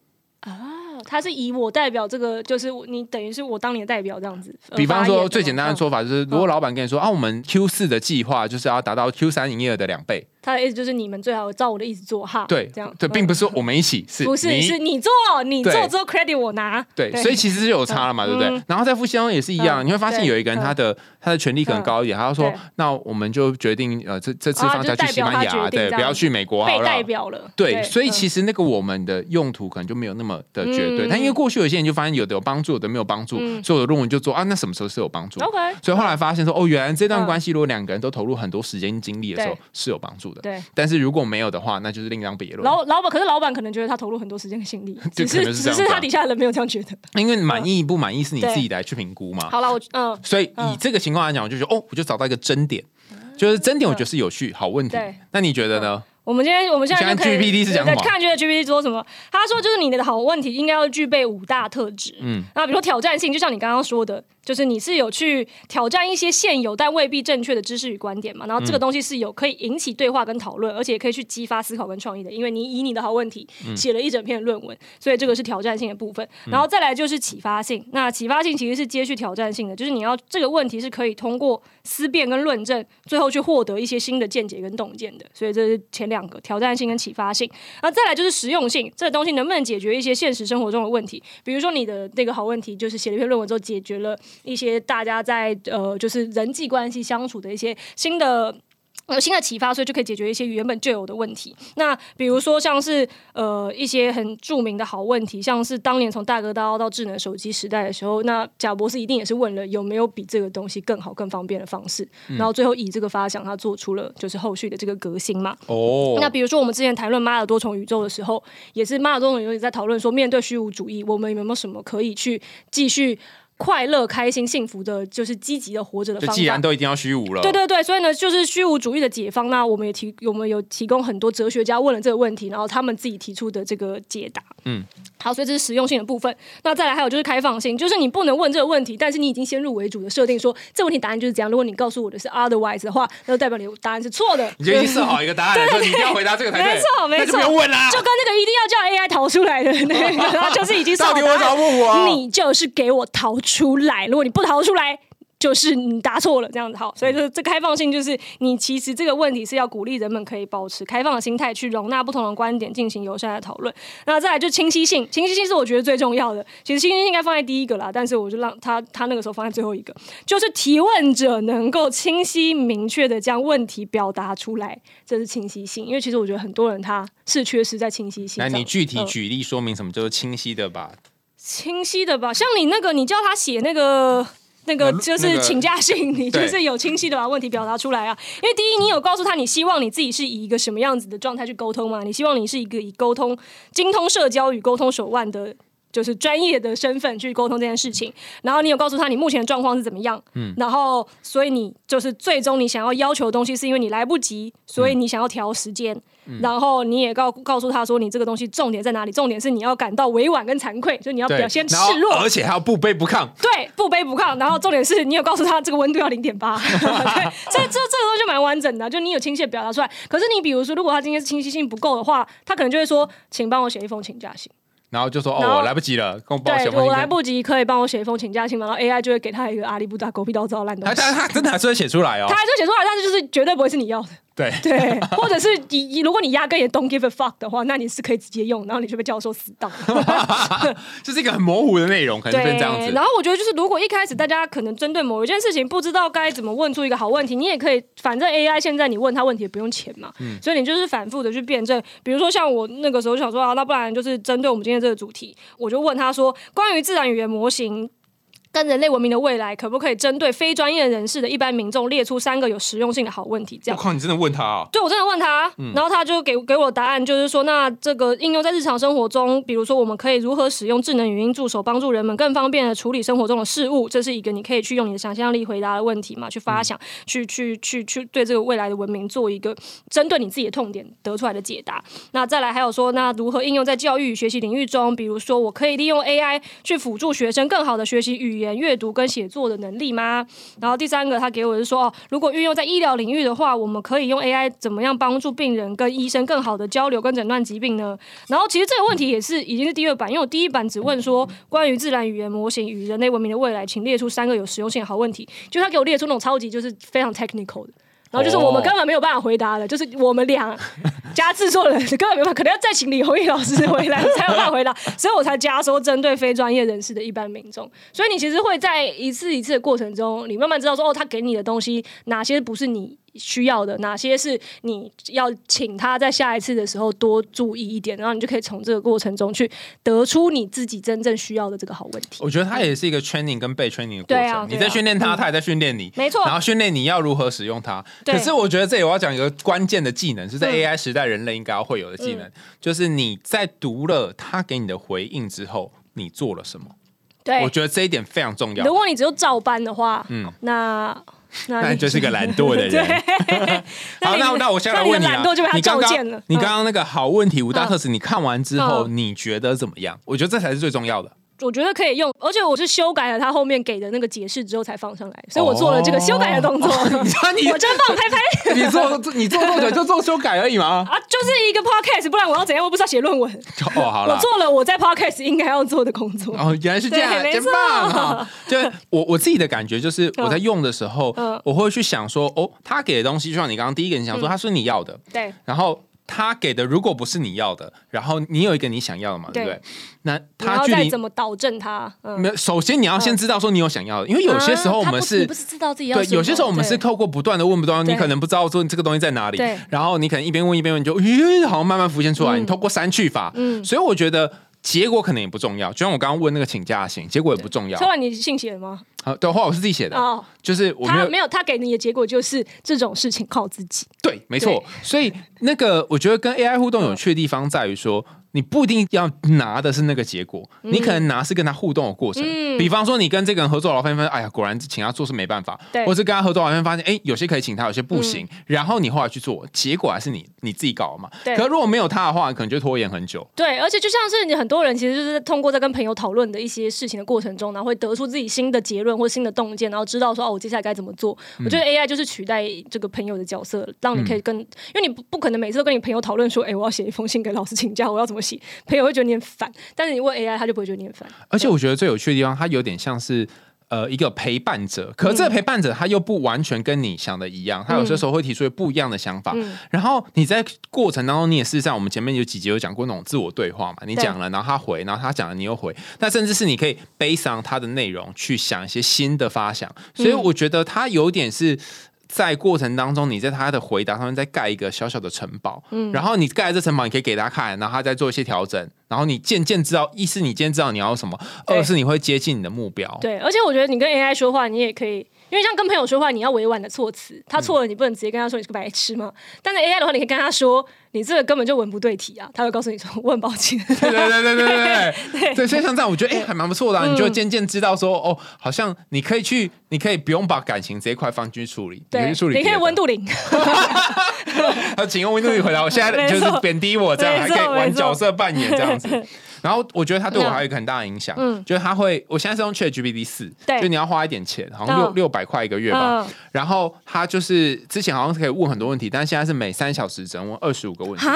他是以我代表这个，就是你等于是我当你的代表这样子。比方说最简单的嗯说法就是，如果老板跟你说啊，我们 Q 四的计划就是要达到 Q 三营业额的两倍，他的意思就是你们最好照我的意思做哈。对这样。对，并不是我们一起，是不是是你做，你做之后 credit 我拿。对，所以其实是有差了嘛，对不对？嗯？然后在夫妻当中也是一样，嗯。你会发现有一个人嗯。他的他的权利可能高一点，他就说，那我们就决定呃这这次啊放假去西班牙，对，不要去美国好被代。表了。对，所以嗯。其实那个我们的用途可能就没有那么的绝对，嗯。但因为过去有些人就发现有的有帮助，有的没有帮助，嗯。所以我的论文就做啊，那什么时候是有帮助？OK，所以后来发现说，哦，原来这段嗯。关系如果两个人都投入很多时间精力的时候是有帮助的，对。但是如果没有的话，那就是另当别论。老老板，可是老板可能觉得他投入很多时间和心力，[LAUGHS] 只是只是他底下的人没有这样觉得。[LAUGHS] 因为满意不满意是你自己来去评估嘛。好了，我嗯，所以以嗯这个情况来讲，我就觉得哦，我就找到一个真点，就是真点，我觉得是有趣，好问题。那你觉得呢？我们今天我们现在就可以现在 GPT 是讲什么看觉得 GPT 说什么？他说就是你的好问题应该要具备五大特质。嗯，那比如说挑战性，就像你刚刚说的，就是你是有去挑战一些现有但未必正确的知识与观点嘛，然后这个东西是有可以引起对话跟讨论，而且可以去激发思考跟创意的，因为你以你的好问题写了一整篇论文，所以这个是挑战性的部分。然后再来就是启发性，那启发性其实是接续挑战性的，就是你要这个问题是可以通过思辨跟论证，最后去获得一些新的见解跟洞见的。所以这是前两个挑战性跟启发性。那再来就是实用性，这个东西能不能解决一些现实生活中的问题？比如说你的那个好问题，就是写了一篇论文之后，解决了一些大家在呃就是人际关系相处的一些新的。有新的启发，所以就可以解决一些原本就有的问题。那比如说像是呃一些很著名的好问题，像是当年从大哥大到智能手机时代的时候，那贾博士一定也是问了有没有比这个东西更好、更方便的方式，然后最后以这个发想，他做出了就是后续的这个革新嘛。哦，那比如说我们之前谈论马尔多重宇宙的时候，也是马尔多重宇宙也在讨论说，面对虚无主义，我们有没有什么可以去继续快乐、开心、幸福的，就是积极的活着的就方法？既然都一定要虚无了，对对对，所以呢，就是虚无主义的解放。那我们也提，我们有提供很多哲学家问了这个问题，然后他们自己提出的这个解答。嗯，好，所以这是实用性的部分。那再来还有就是开放性，就是你不能问这个问题，但是你已经先入为主的设定说这问题答案就是这样。如果你告诉我的是 otherwise 的话，那就代表你答案是错的。你就已经设好一个答案，说你一定要回答这个才对。没错，没错，不用问啦。就跟那个一定要叫 AI 逃出来的那个，[LAUGHS] 就是已经设好答案。你就是给我逃出来，如果你不逃出来。就是你答错了这样子好，所以这这开放性就是你其实这个问题是要鼓励人们可以保持开放的心态去容纳不同的观点进行友善的讨论。那再来就清晰性，清晰性是我觉得最重要的。其实清晰性应该放在第一个啦，但是我就让他他那个时候放在最后一个，就是提问者能够清晰明确的将问题表达出来，这是清晰性。因为其实我觉得很多人他是缺失在清晰性。那你具体举例说明什么就是清晰的吧？清晰的吧，像你那个，你叫他写那个。那个就是请假信，[LAUGHS] 你就是有清晰的把问题表达出来啊。因为第一，你有告诉他你希望你自己是以一个什么样子的状态去沟通嘛？你希望你是一个以沟通、精通社交与沟通手腕的。就是专业的身份去沟通这件事情，然后你有告诉他你目前的状况是怎么样，嗯，然后所以你就是最终你想要要求的东西是因为你来不及，所以你想要调时间，然后你也告告诉他说你这个东西重点在哪里，重点是你要感到委婉跟惭愧，就你要表现示弱，而且还要不卑不亢，对，不卑不亢，然后重点是你有告诉他这个温度要零点八，[LAUGHS] 对，所以这这个东西就蛮完整的，就你有清晰表达出来。可是你比如说，如果他今天是清晰性不够的话，他可能就会说，请帮我写一封请假信。然后就说哦，我来不及了，跟我报对我来不及，可以帮我写一封请假信吗？然后 AI 就会给他一个阿里不达狗屁倒灶烂东西。他他真的还是会写出来哦，他还是会写出来，但是就是绝对不会是你要的。对 [LAUGHS] 对，或者是你如果你压根也 don't give a fuck 的话，那你是可以直接用，然后你就被教授死当。[LAUGHS] 这是一个很模糊的内容，可能是这样子。然后我觉得就是，如果一开始大家可能针对某一件事情不知道该怎么问出一个好问题，你也可以，反正 AI 现在你问他问题也不用钱嘛，所以你就是反复的去辩证。比如说像我那个时候想说啊，那不然就是针对我们今天这个主题，我就问他说，关于自然语言模型。跟人类文明的未来，可不可以针对非专业人士的一般民众列出三个有实用性的好问题？这样，我靠，你真的问他啊？对，我真的问他，然后他就给给我答案，就是说，那这个应用在日常生活中，比如说，我们可以如何使用智能语音助手帮助人们更方便的处理生活中的事物？这是一个你可以去用你的想象力回答的问题嘛？去发想，去去去去对这个未来的文明做一个针对你自己的痛点得出来的解答。那再来还有说，那如何应用在教育与学习领域中？比如说，我可以利用 AI 去辅助学生更好的学习语言、语言阅读跟写。作的能力吗？然后第三个，他给我是说，哦，如果运用在医疗领域的话，我们可以用 AI 怎么样帮助病人跟医生更好的交流跟诊断疾病呢？然后其实这个问题也是已经是第二版，因为我第一版只问说关于自然语言模型与人类文明的未来，请列出三个有实用性的好问题。就他给我列出那种超级就是非常 technical 的。然后就是我们根本没有办法回答的，就是我们俩加制作人根本没办法，可能要再请李宏毅老师回来才有办法回答，[LAUGHS] 所以我才加说针对非专业人士的一般民众。所以你其实会在一次一次的过程中，你慢慢知道说哦，他给你的东西哪些不是你。需要的哪些是你要请他在下一次的时候多注意一点，然后你就可以从这个过程中去得出你自己真正需要的这个好问题。我觉得它也是一个 training 跟被 training 的过程，你在训练他，他也在训练你，没错。然后训练你要如何使用它。可是我觉得这里我要讲一个关键的技能，是在 AI 时代人类应该要会有的技能，就是你在读了他给你的回应之后，你做了什么？对，我觉得这一点非常重要。如果你只有照搬的话，嗯，那。那你就是个懒惰的人。[LAUGHS] [LAUGHS] 好，那那我现在问你啊，你刚刚你刚刚那个好问题五大特质，你看完之后你觉得怎么样？我觉得这才是最重要的。我觉得可以用，而且我是修改了他后面给的那个解释之后才放上来，所以我做了这个修改的动作。你我真棒，拍拍！你做你做多久就做修改而已吗？啊，就是一个 podcast，不然我要怎样？我不是要写论文。哦，好了，我做了我在 podcast 应该要做的工作。哦，原来是这样，真棒哈！就我我自己的感觉就是，我在用的时候，我会去想说，哦，他给的东西，就像你刚刚第一个你想说，他是你要的，对，然后。他给的如果不是你要的，然后你有一个你想要的嘛，对不对？那他再怎么导正他？没有，首先你要先知道说你有想要的，因为有些时候我们是不是知道自己要对，有些时候我们是透过不断的问不断，你可能不知道说这个东西在哪里，然后你可能一边问一边问，就咦，好像慢慢浮现出来。你透过删去法，嗯，所以我觉得。结果可能也不重要，就像我刚刚问那个请假信，结果也不重要。说完你信写的吗？好，的话我是自己写的。哦，就是我没有没有他给你的结果就是这种事情靠自己。对，没错。所以那个我觉得跟 AI 互动有趣的地方在于说，你不一定要拿的是那个结果，你可能拿是跟他互动的过程。嗯比方说，你跟这个人合作了，发现哎呀，果然请他做是没办法，对或是跟他合作完发现，哎，有些可以请他，有些不行，然后你后来去做，结果还是你你自己搞的嘛。对可如果没有他的话，可能就拖延很久。对，而且就像是你很多人其实就是通过在跟朋友讨论的一些事情的过程中，然后会得出自己新的结论或新的洞见，然后知道说哦，我接下来该怎么做。我觉得 AI 就是取代这个朋友的角色，让你可以跟，因为你不不可能每次都跟你朋友讨论说，哎，我要写一封信给老师请假，我要怎么写，朋友会觉得你很烦，但是你问 AI，他就不会觉得你很烦。而且我觉得最有趣的地方，它有点像是。呃，一个陪伴者，可是这个陪伴者他又不完全跟你想的一样，他有些时候会提出不一样的想法。然后你在过程当中，你也事实上，我们前面有几集有讲过那种自我对话嘛，你讲了，然后他回，然后他讲了，你又回，那甚至是你可以背上他的内容去想一些新的发想。所以我觉得他有点是。在过程当中，你在他的回答上面再盖一个小小的城堡，嗯，然后你盖这城堡，你可以给他看，然后他再做一些调整，然后你渐渐知道，一是你今天知道你要什么，二是你会接近你的目标。对，而且我觉得你跟 AI 说话，你也可以，因为像跟朋友说话，你要委婉的措辞，他错了，你不能直接跟他说你是个白痴嘛。但是 AI 的话，你可以跟他说，你这个根本就文不对题啊，他会告诉你说我很抱歉。对对对对对对对，[LAUGHS] 所以像这样，我觉得哎，还蛮不错的，你就渐渐知道说，哦，好像你可以去，你可以不用把感情这一块放进去处理，对，处理，你可以温度零。[LAUGHS] 他请用温度零回答，我现在就是贬低我这样，还可以玩角色扮演这样子。[LAUGHS] 然后我觉得他对我还有一个很大的影响，就是他会，我现在是用 Chat GPT 四，就你要花一点钱，好像六六百块一个月吧。然后他就是之前好像是可以问很多问题，但是现在是每三小时只能问二十五个问题。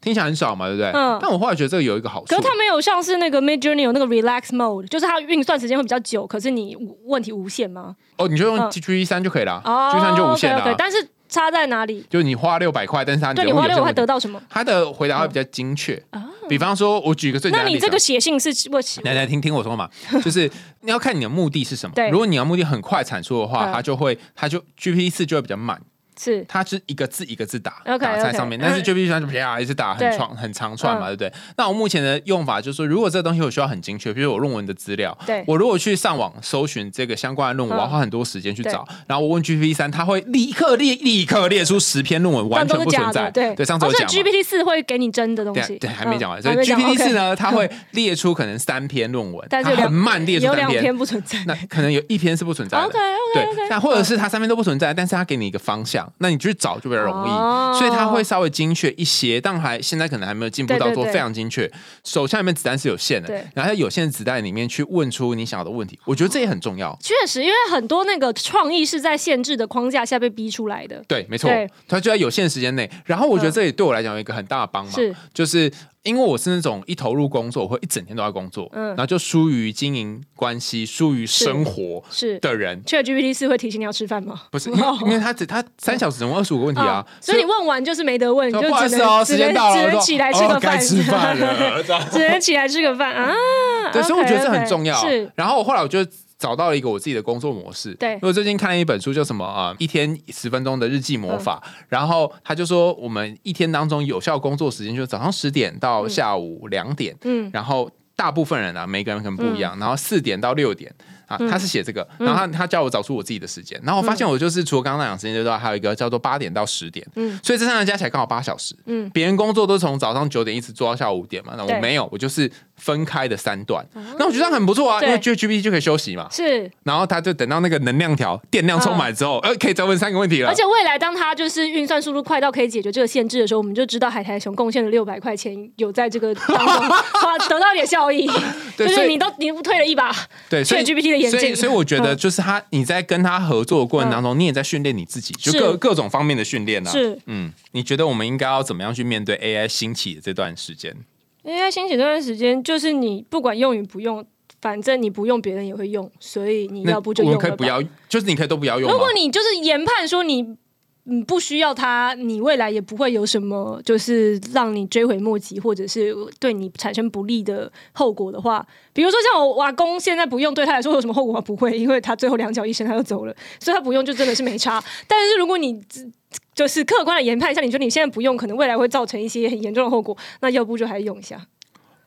听起来很少嘛，对不对？嗯。但我后来觉得这个有一个好处，可是它没有像是那个 Mid Journey 有那个 Relax Mode，就是它运算时间会比较久，可是你问题无限吗？哦，你就用 G P 三就可以了，G P 三就无限了。但是差在哪里？就你花六百块，但是他对你花六百块得到什么？他的回答会比较精确。比方说，我举个最简单的，那你这个写信是我来来听听我说嘛，[LAUGHS] 就是你要看你的目的是什么。如果你要目的很快产出的话，他就会他就 G P 四就会比较慢。是，它是一个字一个字打打在上面，但是 GPT 三就啪一直打很长很长串嘛，对不对？那我目前的用法就是说，如果这个东西我需要很精确，比如我论文的资料，对，我如果去上网搜寻这个相关的论文，我要花很多时间去找，然后我问 GPT 三，它会立刻列立刻列出十篇论文，完全不存在。对。对，上次我讲 GPT 四会给你真的东西，对，还没讲完。所以 GPT 四呢，它会列出可能三篇论文，但是很慢列出三篇。不存在，那可能有一篇是不存在的。OK OK OK，那或者是它三篇都不存在，但是它给你一个方向，那你去找。就比较容易，所以它会稍微精确一些，但还现在可能还没有进步到说非常精确。手枪里面子弹是有限的，然后在有限的子弹里面去问出你想要的问题，我觉得这也很重要。确实，因为很多那个创意是在限制的框架下被逼出来的。对，没错，它就在有限时间内。然后我觉得这也对我来讲有一个很大的帮忙，就是。因为我是那种一投入工作，我会一整天都在工作，嗯，然后就疏于经营关系、疏于生活是的人。Chat GPT 是会提醒你要吃饭吗？不是，因 [LAUGHS] 为因为他只他三小时总共二十五个问题啊，所以你问完就是没得问，就只能只能 [LAUGHS] [LAUGHS] 只能起来吃个饭，吃饭了，只能起来吃个饭啊。对，所以我觉得这很重要。是，然后后来我就。找到了一个我自己的工作模式。对，我最近看了一本书，叫什么啊？一天十分钟的日记魔法。然后他就说，我们一天当中有效工作时间就是早上十点到下午两点。嗯，然后大部分人啊，每个人可能不一样。然后四点到六点。啊，他是写这个，然后他他叫我找出我自己的时间，然后我发现我就是除了刚刚那两时间之外，还有一个叫做八点到十点，嗯，所以这三个加起来刚好八小时，嗯，别人工作都从早上九点一直做到下午五点嘛，那我没有，我就是分开的三段，那我觉得很不错啊，因为 G G P 就可以休息嘛，是，然后他就等到那个能量条电量充满之后，呃，可以再问三个问题了，而且未来当他就是运算速度快到可以解决这个限制的时候，我们就知道海苔熊贡献了六百块钱有在这个当中得到一点效益，[LAUGHS] 就是你都你不退了一把，对，所以 G P T 的眼镜，所以我觉得。觉得就是他，你在跟他合作的过程当中，你也在训练你自己，就各各种方面的训练呢。是，嗯，你觉得我们应该要怎么样去面对 AI 兴起的这段时间？AI 兴起这段时间，就是你不管用与不用，反正你不用，别人也会用，所以你要不就用，可以不要，就是你可以都不要用。如果你就是研判说你。嗯，不需要它，你未来也不会有什么，就是让你追悔莫及，或者是对你产生不利的后果的话，比如说像我瓦工现在不用，对他来说有什么后果吗？不会，因为他最后两脚一伸他就走了，所以他不用就真的是没差。但是如果你就是客观的研判一下，你觉得你现在不用，可能未来会造成一些很严重的后果，那要不就还是用一下。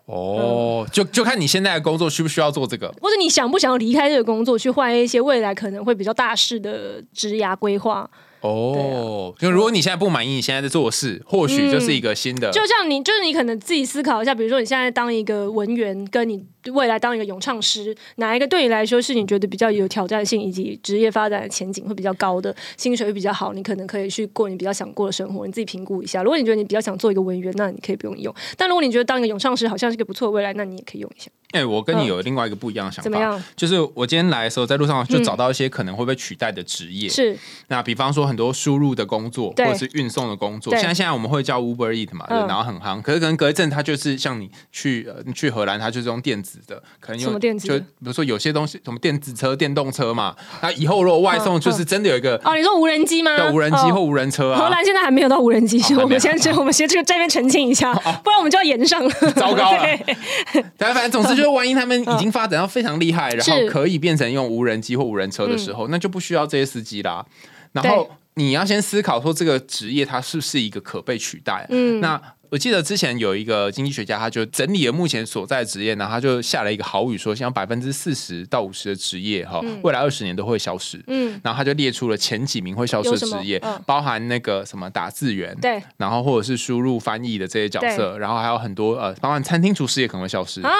哦，就就看你现在的工作需不需要做这个，或者你想不想要离开这个工作，去换一些未来可能会比较大势的职涯规划。哦，就如果你现在不满意你现在在做的事，或许就是一个新的。就像你，就是你可能自己思考一下，比如说你现在当一个文员，跟你未来当一个咏唱师，哪一个对你来说是你觉得比较有挑战性，以及职业发展的前景会比较高的，薪水会比较好，你可能可以去过你比较想过的生活，你自己评估一下。如果你觉得你比较想做一个文员，那你可以不用用；但如果你觉得当一个咏唱师好像是个不错的未来，那你也可以用一下。哎、我跟你有另外一个不一样的想法？就是我今天来的时候，在路上就找到一些可能会被取代的职业。是那比方说很多输入的工作，或者是运送的工作，像现在现在我们会叫 Uber Eat 嘛，对嗯然后很夯。可是可能隔一阵，它就是像你去呃你去荷兰，它就是用电子的，可能用什么电子就比如说有些东西，什么电子车、电动车嘛。那以后如果外送，就是真的有一个哦，你说无人机吗？对无人机哦或无人车啊。荷兰现在还没有到无人机，哦还没有我们先我们先这个这边澄清一下，不然我们就要延上了。糟糕 [LAUGHS] 但反正总之就是，万一他们已经发展到非常厉害，然后可以变成用无人机或无人车的时候，那就不需要这些司机啦。然后你要先思考说，这个职业它是不是一个可被取代？嗯。那我记得之前有一个经济学家，他就整理了目前所在的职业，然后他就下了一个豪语说，像百分之四十到五十的职业哈，未来二十年都会消失。嗯，然后他就列出了前几名会消失的职业嗯，包含那个什么打字员，对。然后或者是输入翻译的这些角色，然后还有很多呃，包含餐厅厨师也可能会消失，啊，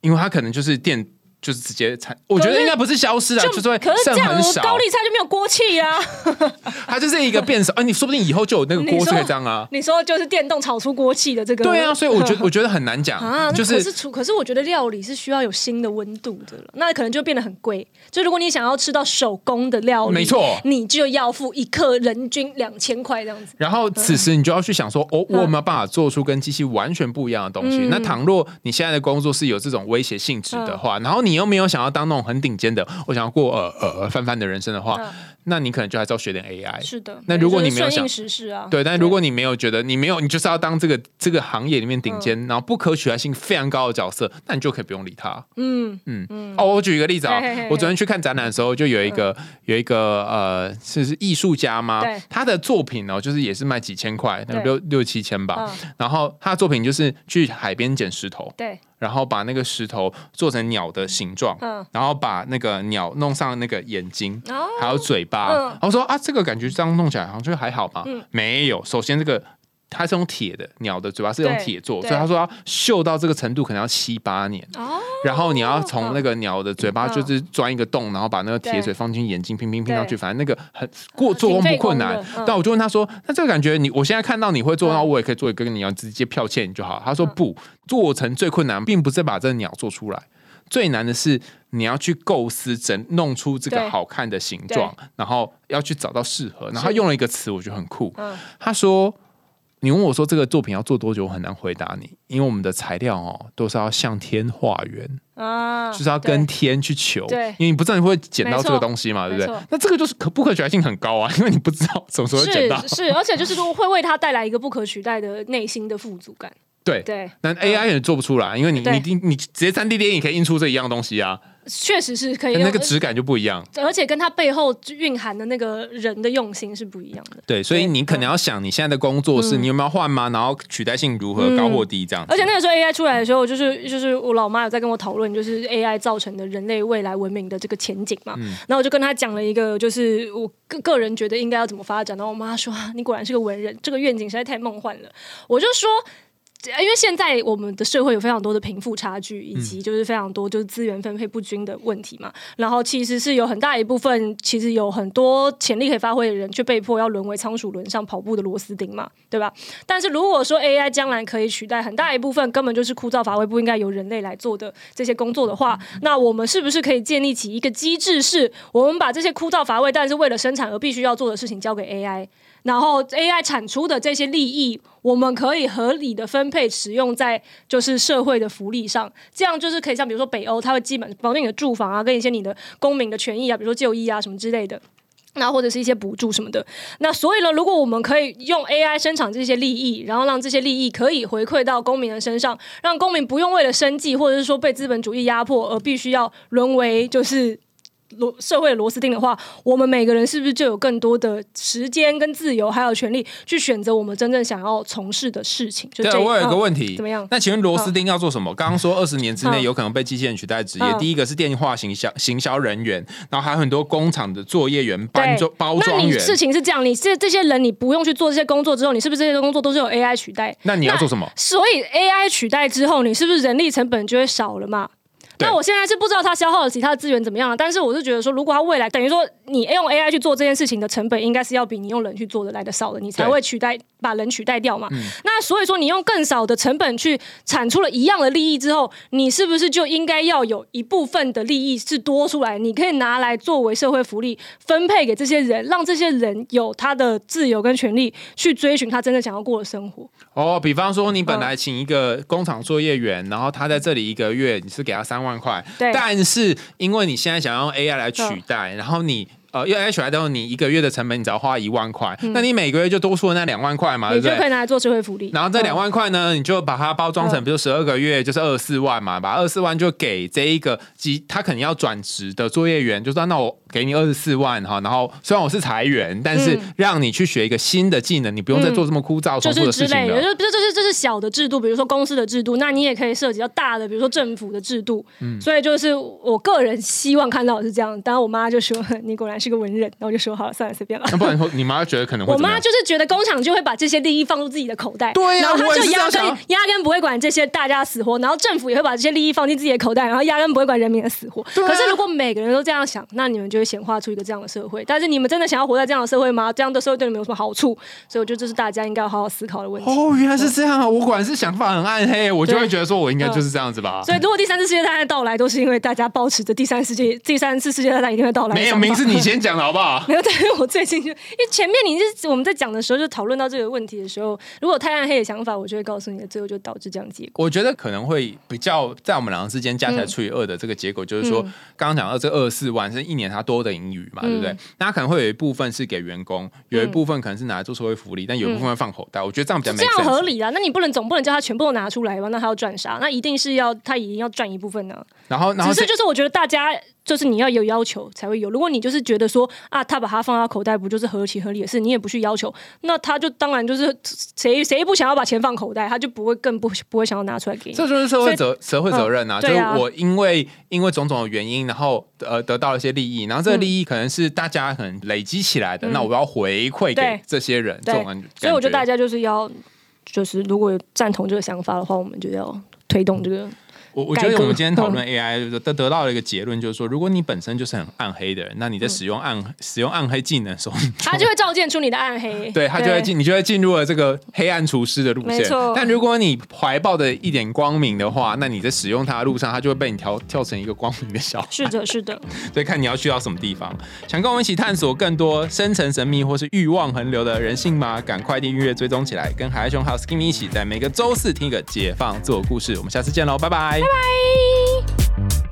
因为他可能就是电就是直接餐，我觉得应该不是消失啊，就是会可是这样高丽菜就没有锅气啊。[LAUGHS] 它就是一个变少，啊，你说不定以后就有那个锅是可以这样啊。你说就是电动炒出锅气的这个，对啊，所以我觉得 [LAUGHS] 我觉得很难讲，啊，就是可是厨，可是我觉得料理是需要有新的温度的了，那可能就变得很贵。就如果你想要吃到手工的料理，没错你就要付一克人均两千块这样子。然后此时你就要去想说，哦，我有没有办法做出跟机器完全不一样的东西？嗯那倘若你现在的工作是有这种威胁性质的话，然后你又没有想要当那种很顶尖的，我想要过呃呃呃泛泛的人生的话，嗯。那你可能就还是要学点 AI。是的，那如果你没有想就是时事啊，对，但如果你没有觉得你没有，你就是要当这个这个行业里面顶尖，嗯。然后不可取代性非常高的角色，那你就可以不用理他。嗯。嗯。哦，我举一个例子啊嘿嘿嘿，我昨天去看展览的时候，就有一个有一个呃，是是艺术家吗？对？他的作品哦，就是也是卖几千块，六六七千吧。嗯。然后他的作品就是去海边捡石头，对，然后把那个石头做成鸟的形状，嗯然后把那个鸟弄上那个眼睛，哦还有嘴巴。嗯然后说啊，这个感觉这样弄起来好像就还好吧。没有，首先这个。它是用铁的，鸟的嘴巴是用铁做，所以他说要锈到这个程度可能要七八年，哦，然后你要从那个鸟的嘴巴嗯就是钻一个洞，然后把那个铁对水放进眼睛，拼拼拼上去，反正那个很过做工不困难。但我就问他说：“那这个感觉你我现在看到你会做，嗯那我也可以做一个跟你一样直接票欠你就好。”他说：“不，做成最困难，并不是把这个鸟做出来。”最难的是你要去构思整弄出这个好看的形状，然后要去找到适合。然后他用了一个词，我觉得很酷。嗯他说：“你问我说这个作品要做多久，我很难回答你，因为我们的材料哦都是要向天化缘，啊，就是要跟天去求。对因为你不知道你会捡到这个东西嘛，对不对？那这个就是可不可取代性很高啊，[LAUGHS] 因为你不知道什么时候会捡到。是是，而且就是说会为他带来一个不可取代的内心的富足感。对。对，但 AI 也做不出来，因为你你你你直接三 D 电影可以印出这一样东西啊，确实是可以那个质感就不一样。而且跟它背后蕴含的那个人的用心是不一样的。对，所以你可能要想你现在的工作是你有没有换吗？然后取代性如何高或低这样。而且那个时候 AI 出来的时候，就是就是我老妈有在跟我讨论，就是 AI 造成的人类未来文明的这个前景嘛。然后我就跟她讲了一个，就是我个个人觉得应该要怎么发展。然后我妈说：“啊你果然是个文人，这个愿景实在太梦幻了。”我就说。因为现在我们的社会有非常多的贫富差距，以及就是非常多就是资源分配不均的问题嘛。然后其实是有很大一部分，其实有很多潜力可以发挥的人，却被迫要沦为仓鼠轮上跑步的螺丝钉嘛，对吧？但是如果说 AI 将来可以取代很大一部分根本就是枯燥乏味、不应该由人类来做的这些工作的话，那我们是不是可以建立起一个机制，是我们把这些枯燥乏味但是为了生产而必须要做的事情交给 AI？然后 AI 产出的这些利益，我们可以合理的分配使用在就是社会的福利上，这样就是可以像比如说北欧，它会基本保证你的住房啊，跟一些你的公民的权益啊，比如说就医啊什么之类的。那或者是一些补助什么的，那所以呢，如果我们可以用 AI 生产这些利益，然后让这些利益可以回馈到公民的身上，让公民不用为了生计或者是说被资本主义压迫而必须要沦为就是螺社会的螺丝钉的话，我们每个人是不是就有更多的时间跟自由，还有权利去选择我们真正想要从事的事情？就对，我有一个嗯问题，怎么样那请问螺丝钉要做什么？刚刚说二十年之内嗯有可能被机器人取代职业，嗯第一个是电话行销行销人员，然后还有很多工厂的作业员、包对装包那装员。事情是这样，你这这些人你不用去做这些工作之后，你是不是这些工作都是由 AI 取代？那你要做什么？所以 AI 取代之后，你是不是人力成本就会少了嘛？对那我现在是不知道它消耗了其他的资源怎么样了，但是我是觉得说，如果它未来等于说你用 AI 去做这件事情的成本，应该是要比你用人去做的来的少的，你才会取代把人取代掉嘛。嗯那所以说，你用更少的成本去产出了一样的利益之后，你是不是就应该要有一部分的利益是多出来，你可以拿来作为社会福利分配给这些人，让这些人有他的自由跟权利去追寻他真正想要过的生活。哦，比方说你本嗯来请一个工厂作业员，然后他在这里一个月，你是给他三万块，对但是因为你现在想要用 AI 来取代，然后你。呃，用 AI 取代之后，你一个月的成本你只要花一万块，那你每个月就多出了那两万块嘛，对不对就可以？拿来做社会福利。然后这两嗯万块呢，你就把它包装成，嗯比如十二个月就是二十四万嘛，把二十四万就给这一个即他肯定要转职的作业员，就说那我给你二十四万哈，然后虽然我是裁员，但是嗯让你去学一个新的技能，你不用再做这么枯燥重复的事情了。就这是这是小的制度，比如说公司的制度，那你也可以涉及到大的，比如说政府的制度。嗯所以就是我个人希望看到的是这样。当然我妈就说 [LAUGHS] 你果然是个文人，然后我就说好了，算了，随便了。那不然说你妈觉得可能会我怎么样？妈就是觉得工厂就会把这些利益放入自己的口袋，对呀然后她我也就是压根想压根不会管这些大家死活，然后政府也会把这些利益放进自己的口袋，然后压根不会管人民的死活。对啊可是如果每个人都这样想，那你们就会显化出一个这样的社会。但是你们真的想要活在这样的社会吗？这样的社会对你们有什么好处？所以我觉得这是大家应该要好好思考的问题。哦，原来是这样啊！我果然是想法很暗黑，我就会觉得说我应该就是这样子吧。所以，如果第三次世界大战的到来，都是因为大家保持着第三世界第三次世界大战一定会到来的没有，想法名是你先讲的好不好？没有，但是我最近就因为前面你是我们在讲的时候，就讨论到这个问题的时候，如果太暗黑的想法，我就会告诉你的，最后就导致这样的结果。我觉得可能会比较在我们两个之间加起来除以二的这个结果，就是说嗯刚刚讲到这二四万是一年他多的盈余嘛，对不对嗯？那他可能会有一部分是给员工，有一部分可能是拿来做社会福利，但有一部分会放口袋。我觉得这样比较没这样合理啊？那你不能总不能叫他全部都拿出来吧？那他要赚啥？那一定是要他一定要赚一部分呢、然后，然后这只是就是我觉得大家就是你要有要求才会有。如果你就是觉得说啊，他把它放到口袋不就是合情合理的事，你也不去要求，那他就当然就是谁谁不想要把钱放口袋，他就不会更不不会想要拿出来给你。这就是社会责社会责任啊，就是我因为因为种种的原因，然后呃得到了一些利益，然后这个利益可能是大家可能累积起来的，嗯那我要回馈给这些人，这种感觉。所以我觉得大家，家就是要，就是如果有赞同这个想法的话，我们就要推动这个。我我觉得我们今天讨论 AI 就得得到了一个结论，就是说，如果你本身就是很暗黑的人，那你在使用暗、使用暗黑技能的时候，你它就会照见出你的暗黑，[LAUGHS] 对他就会进，你就会进入了这个黑暗厨师的路线。但如果你怀抱的一点光明的话，那你在使用它的路上，它就会被你调跳成一个光明的小孩。是的，是的，[LAUGHS] 所以看你要去到什么地方。想跟我们一起探索更多深层神秘或是欲望横流的人性吗？赶快订阅追踪起来，跟海爱兄还有 Skinny 一起在每个周四听一个解放自我故事。我们下次见喽，拜拜拜拜。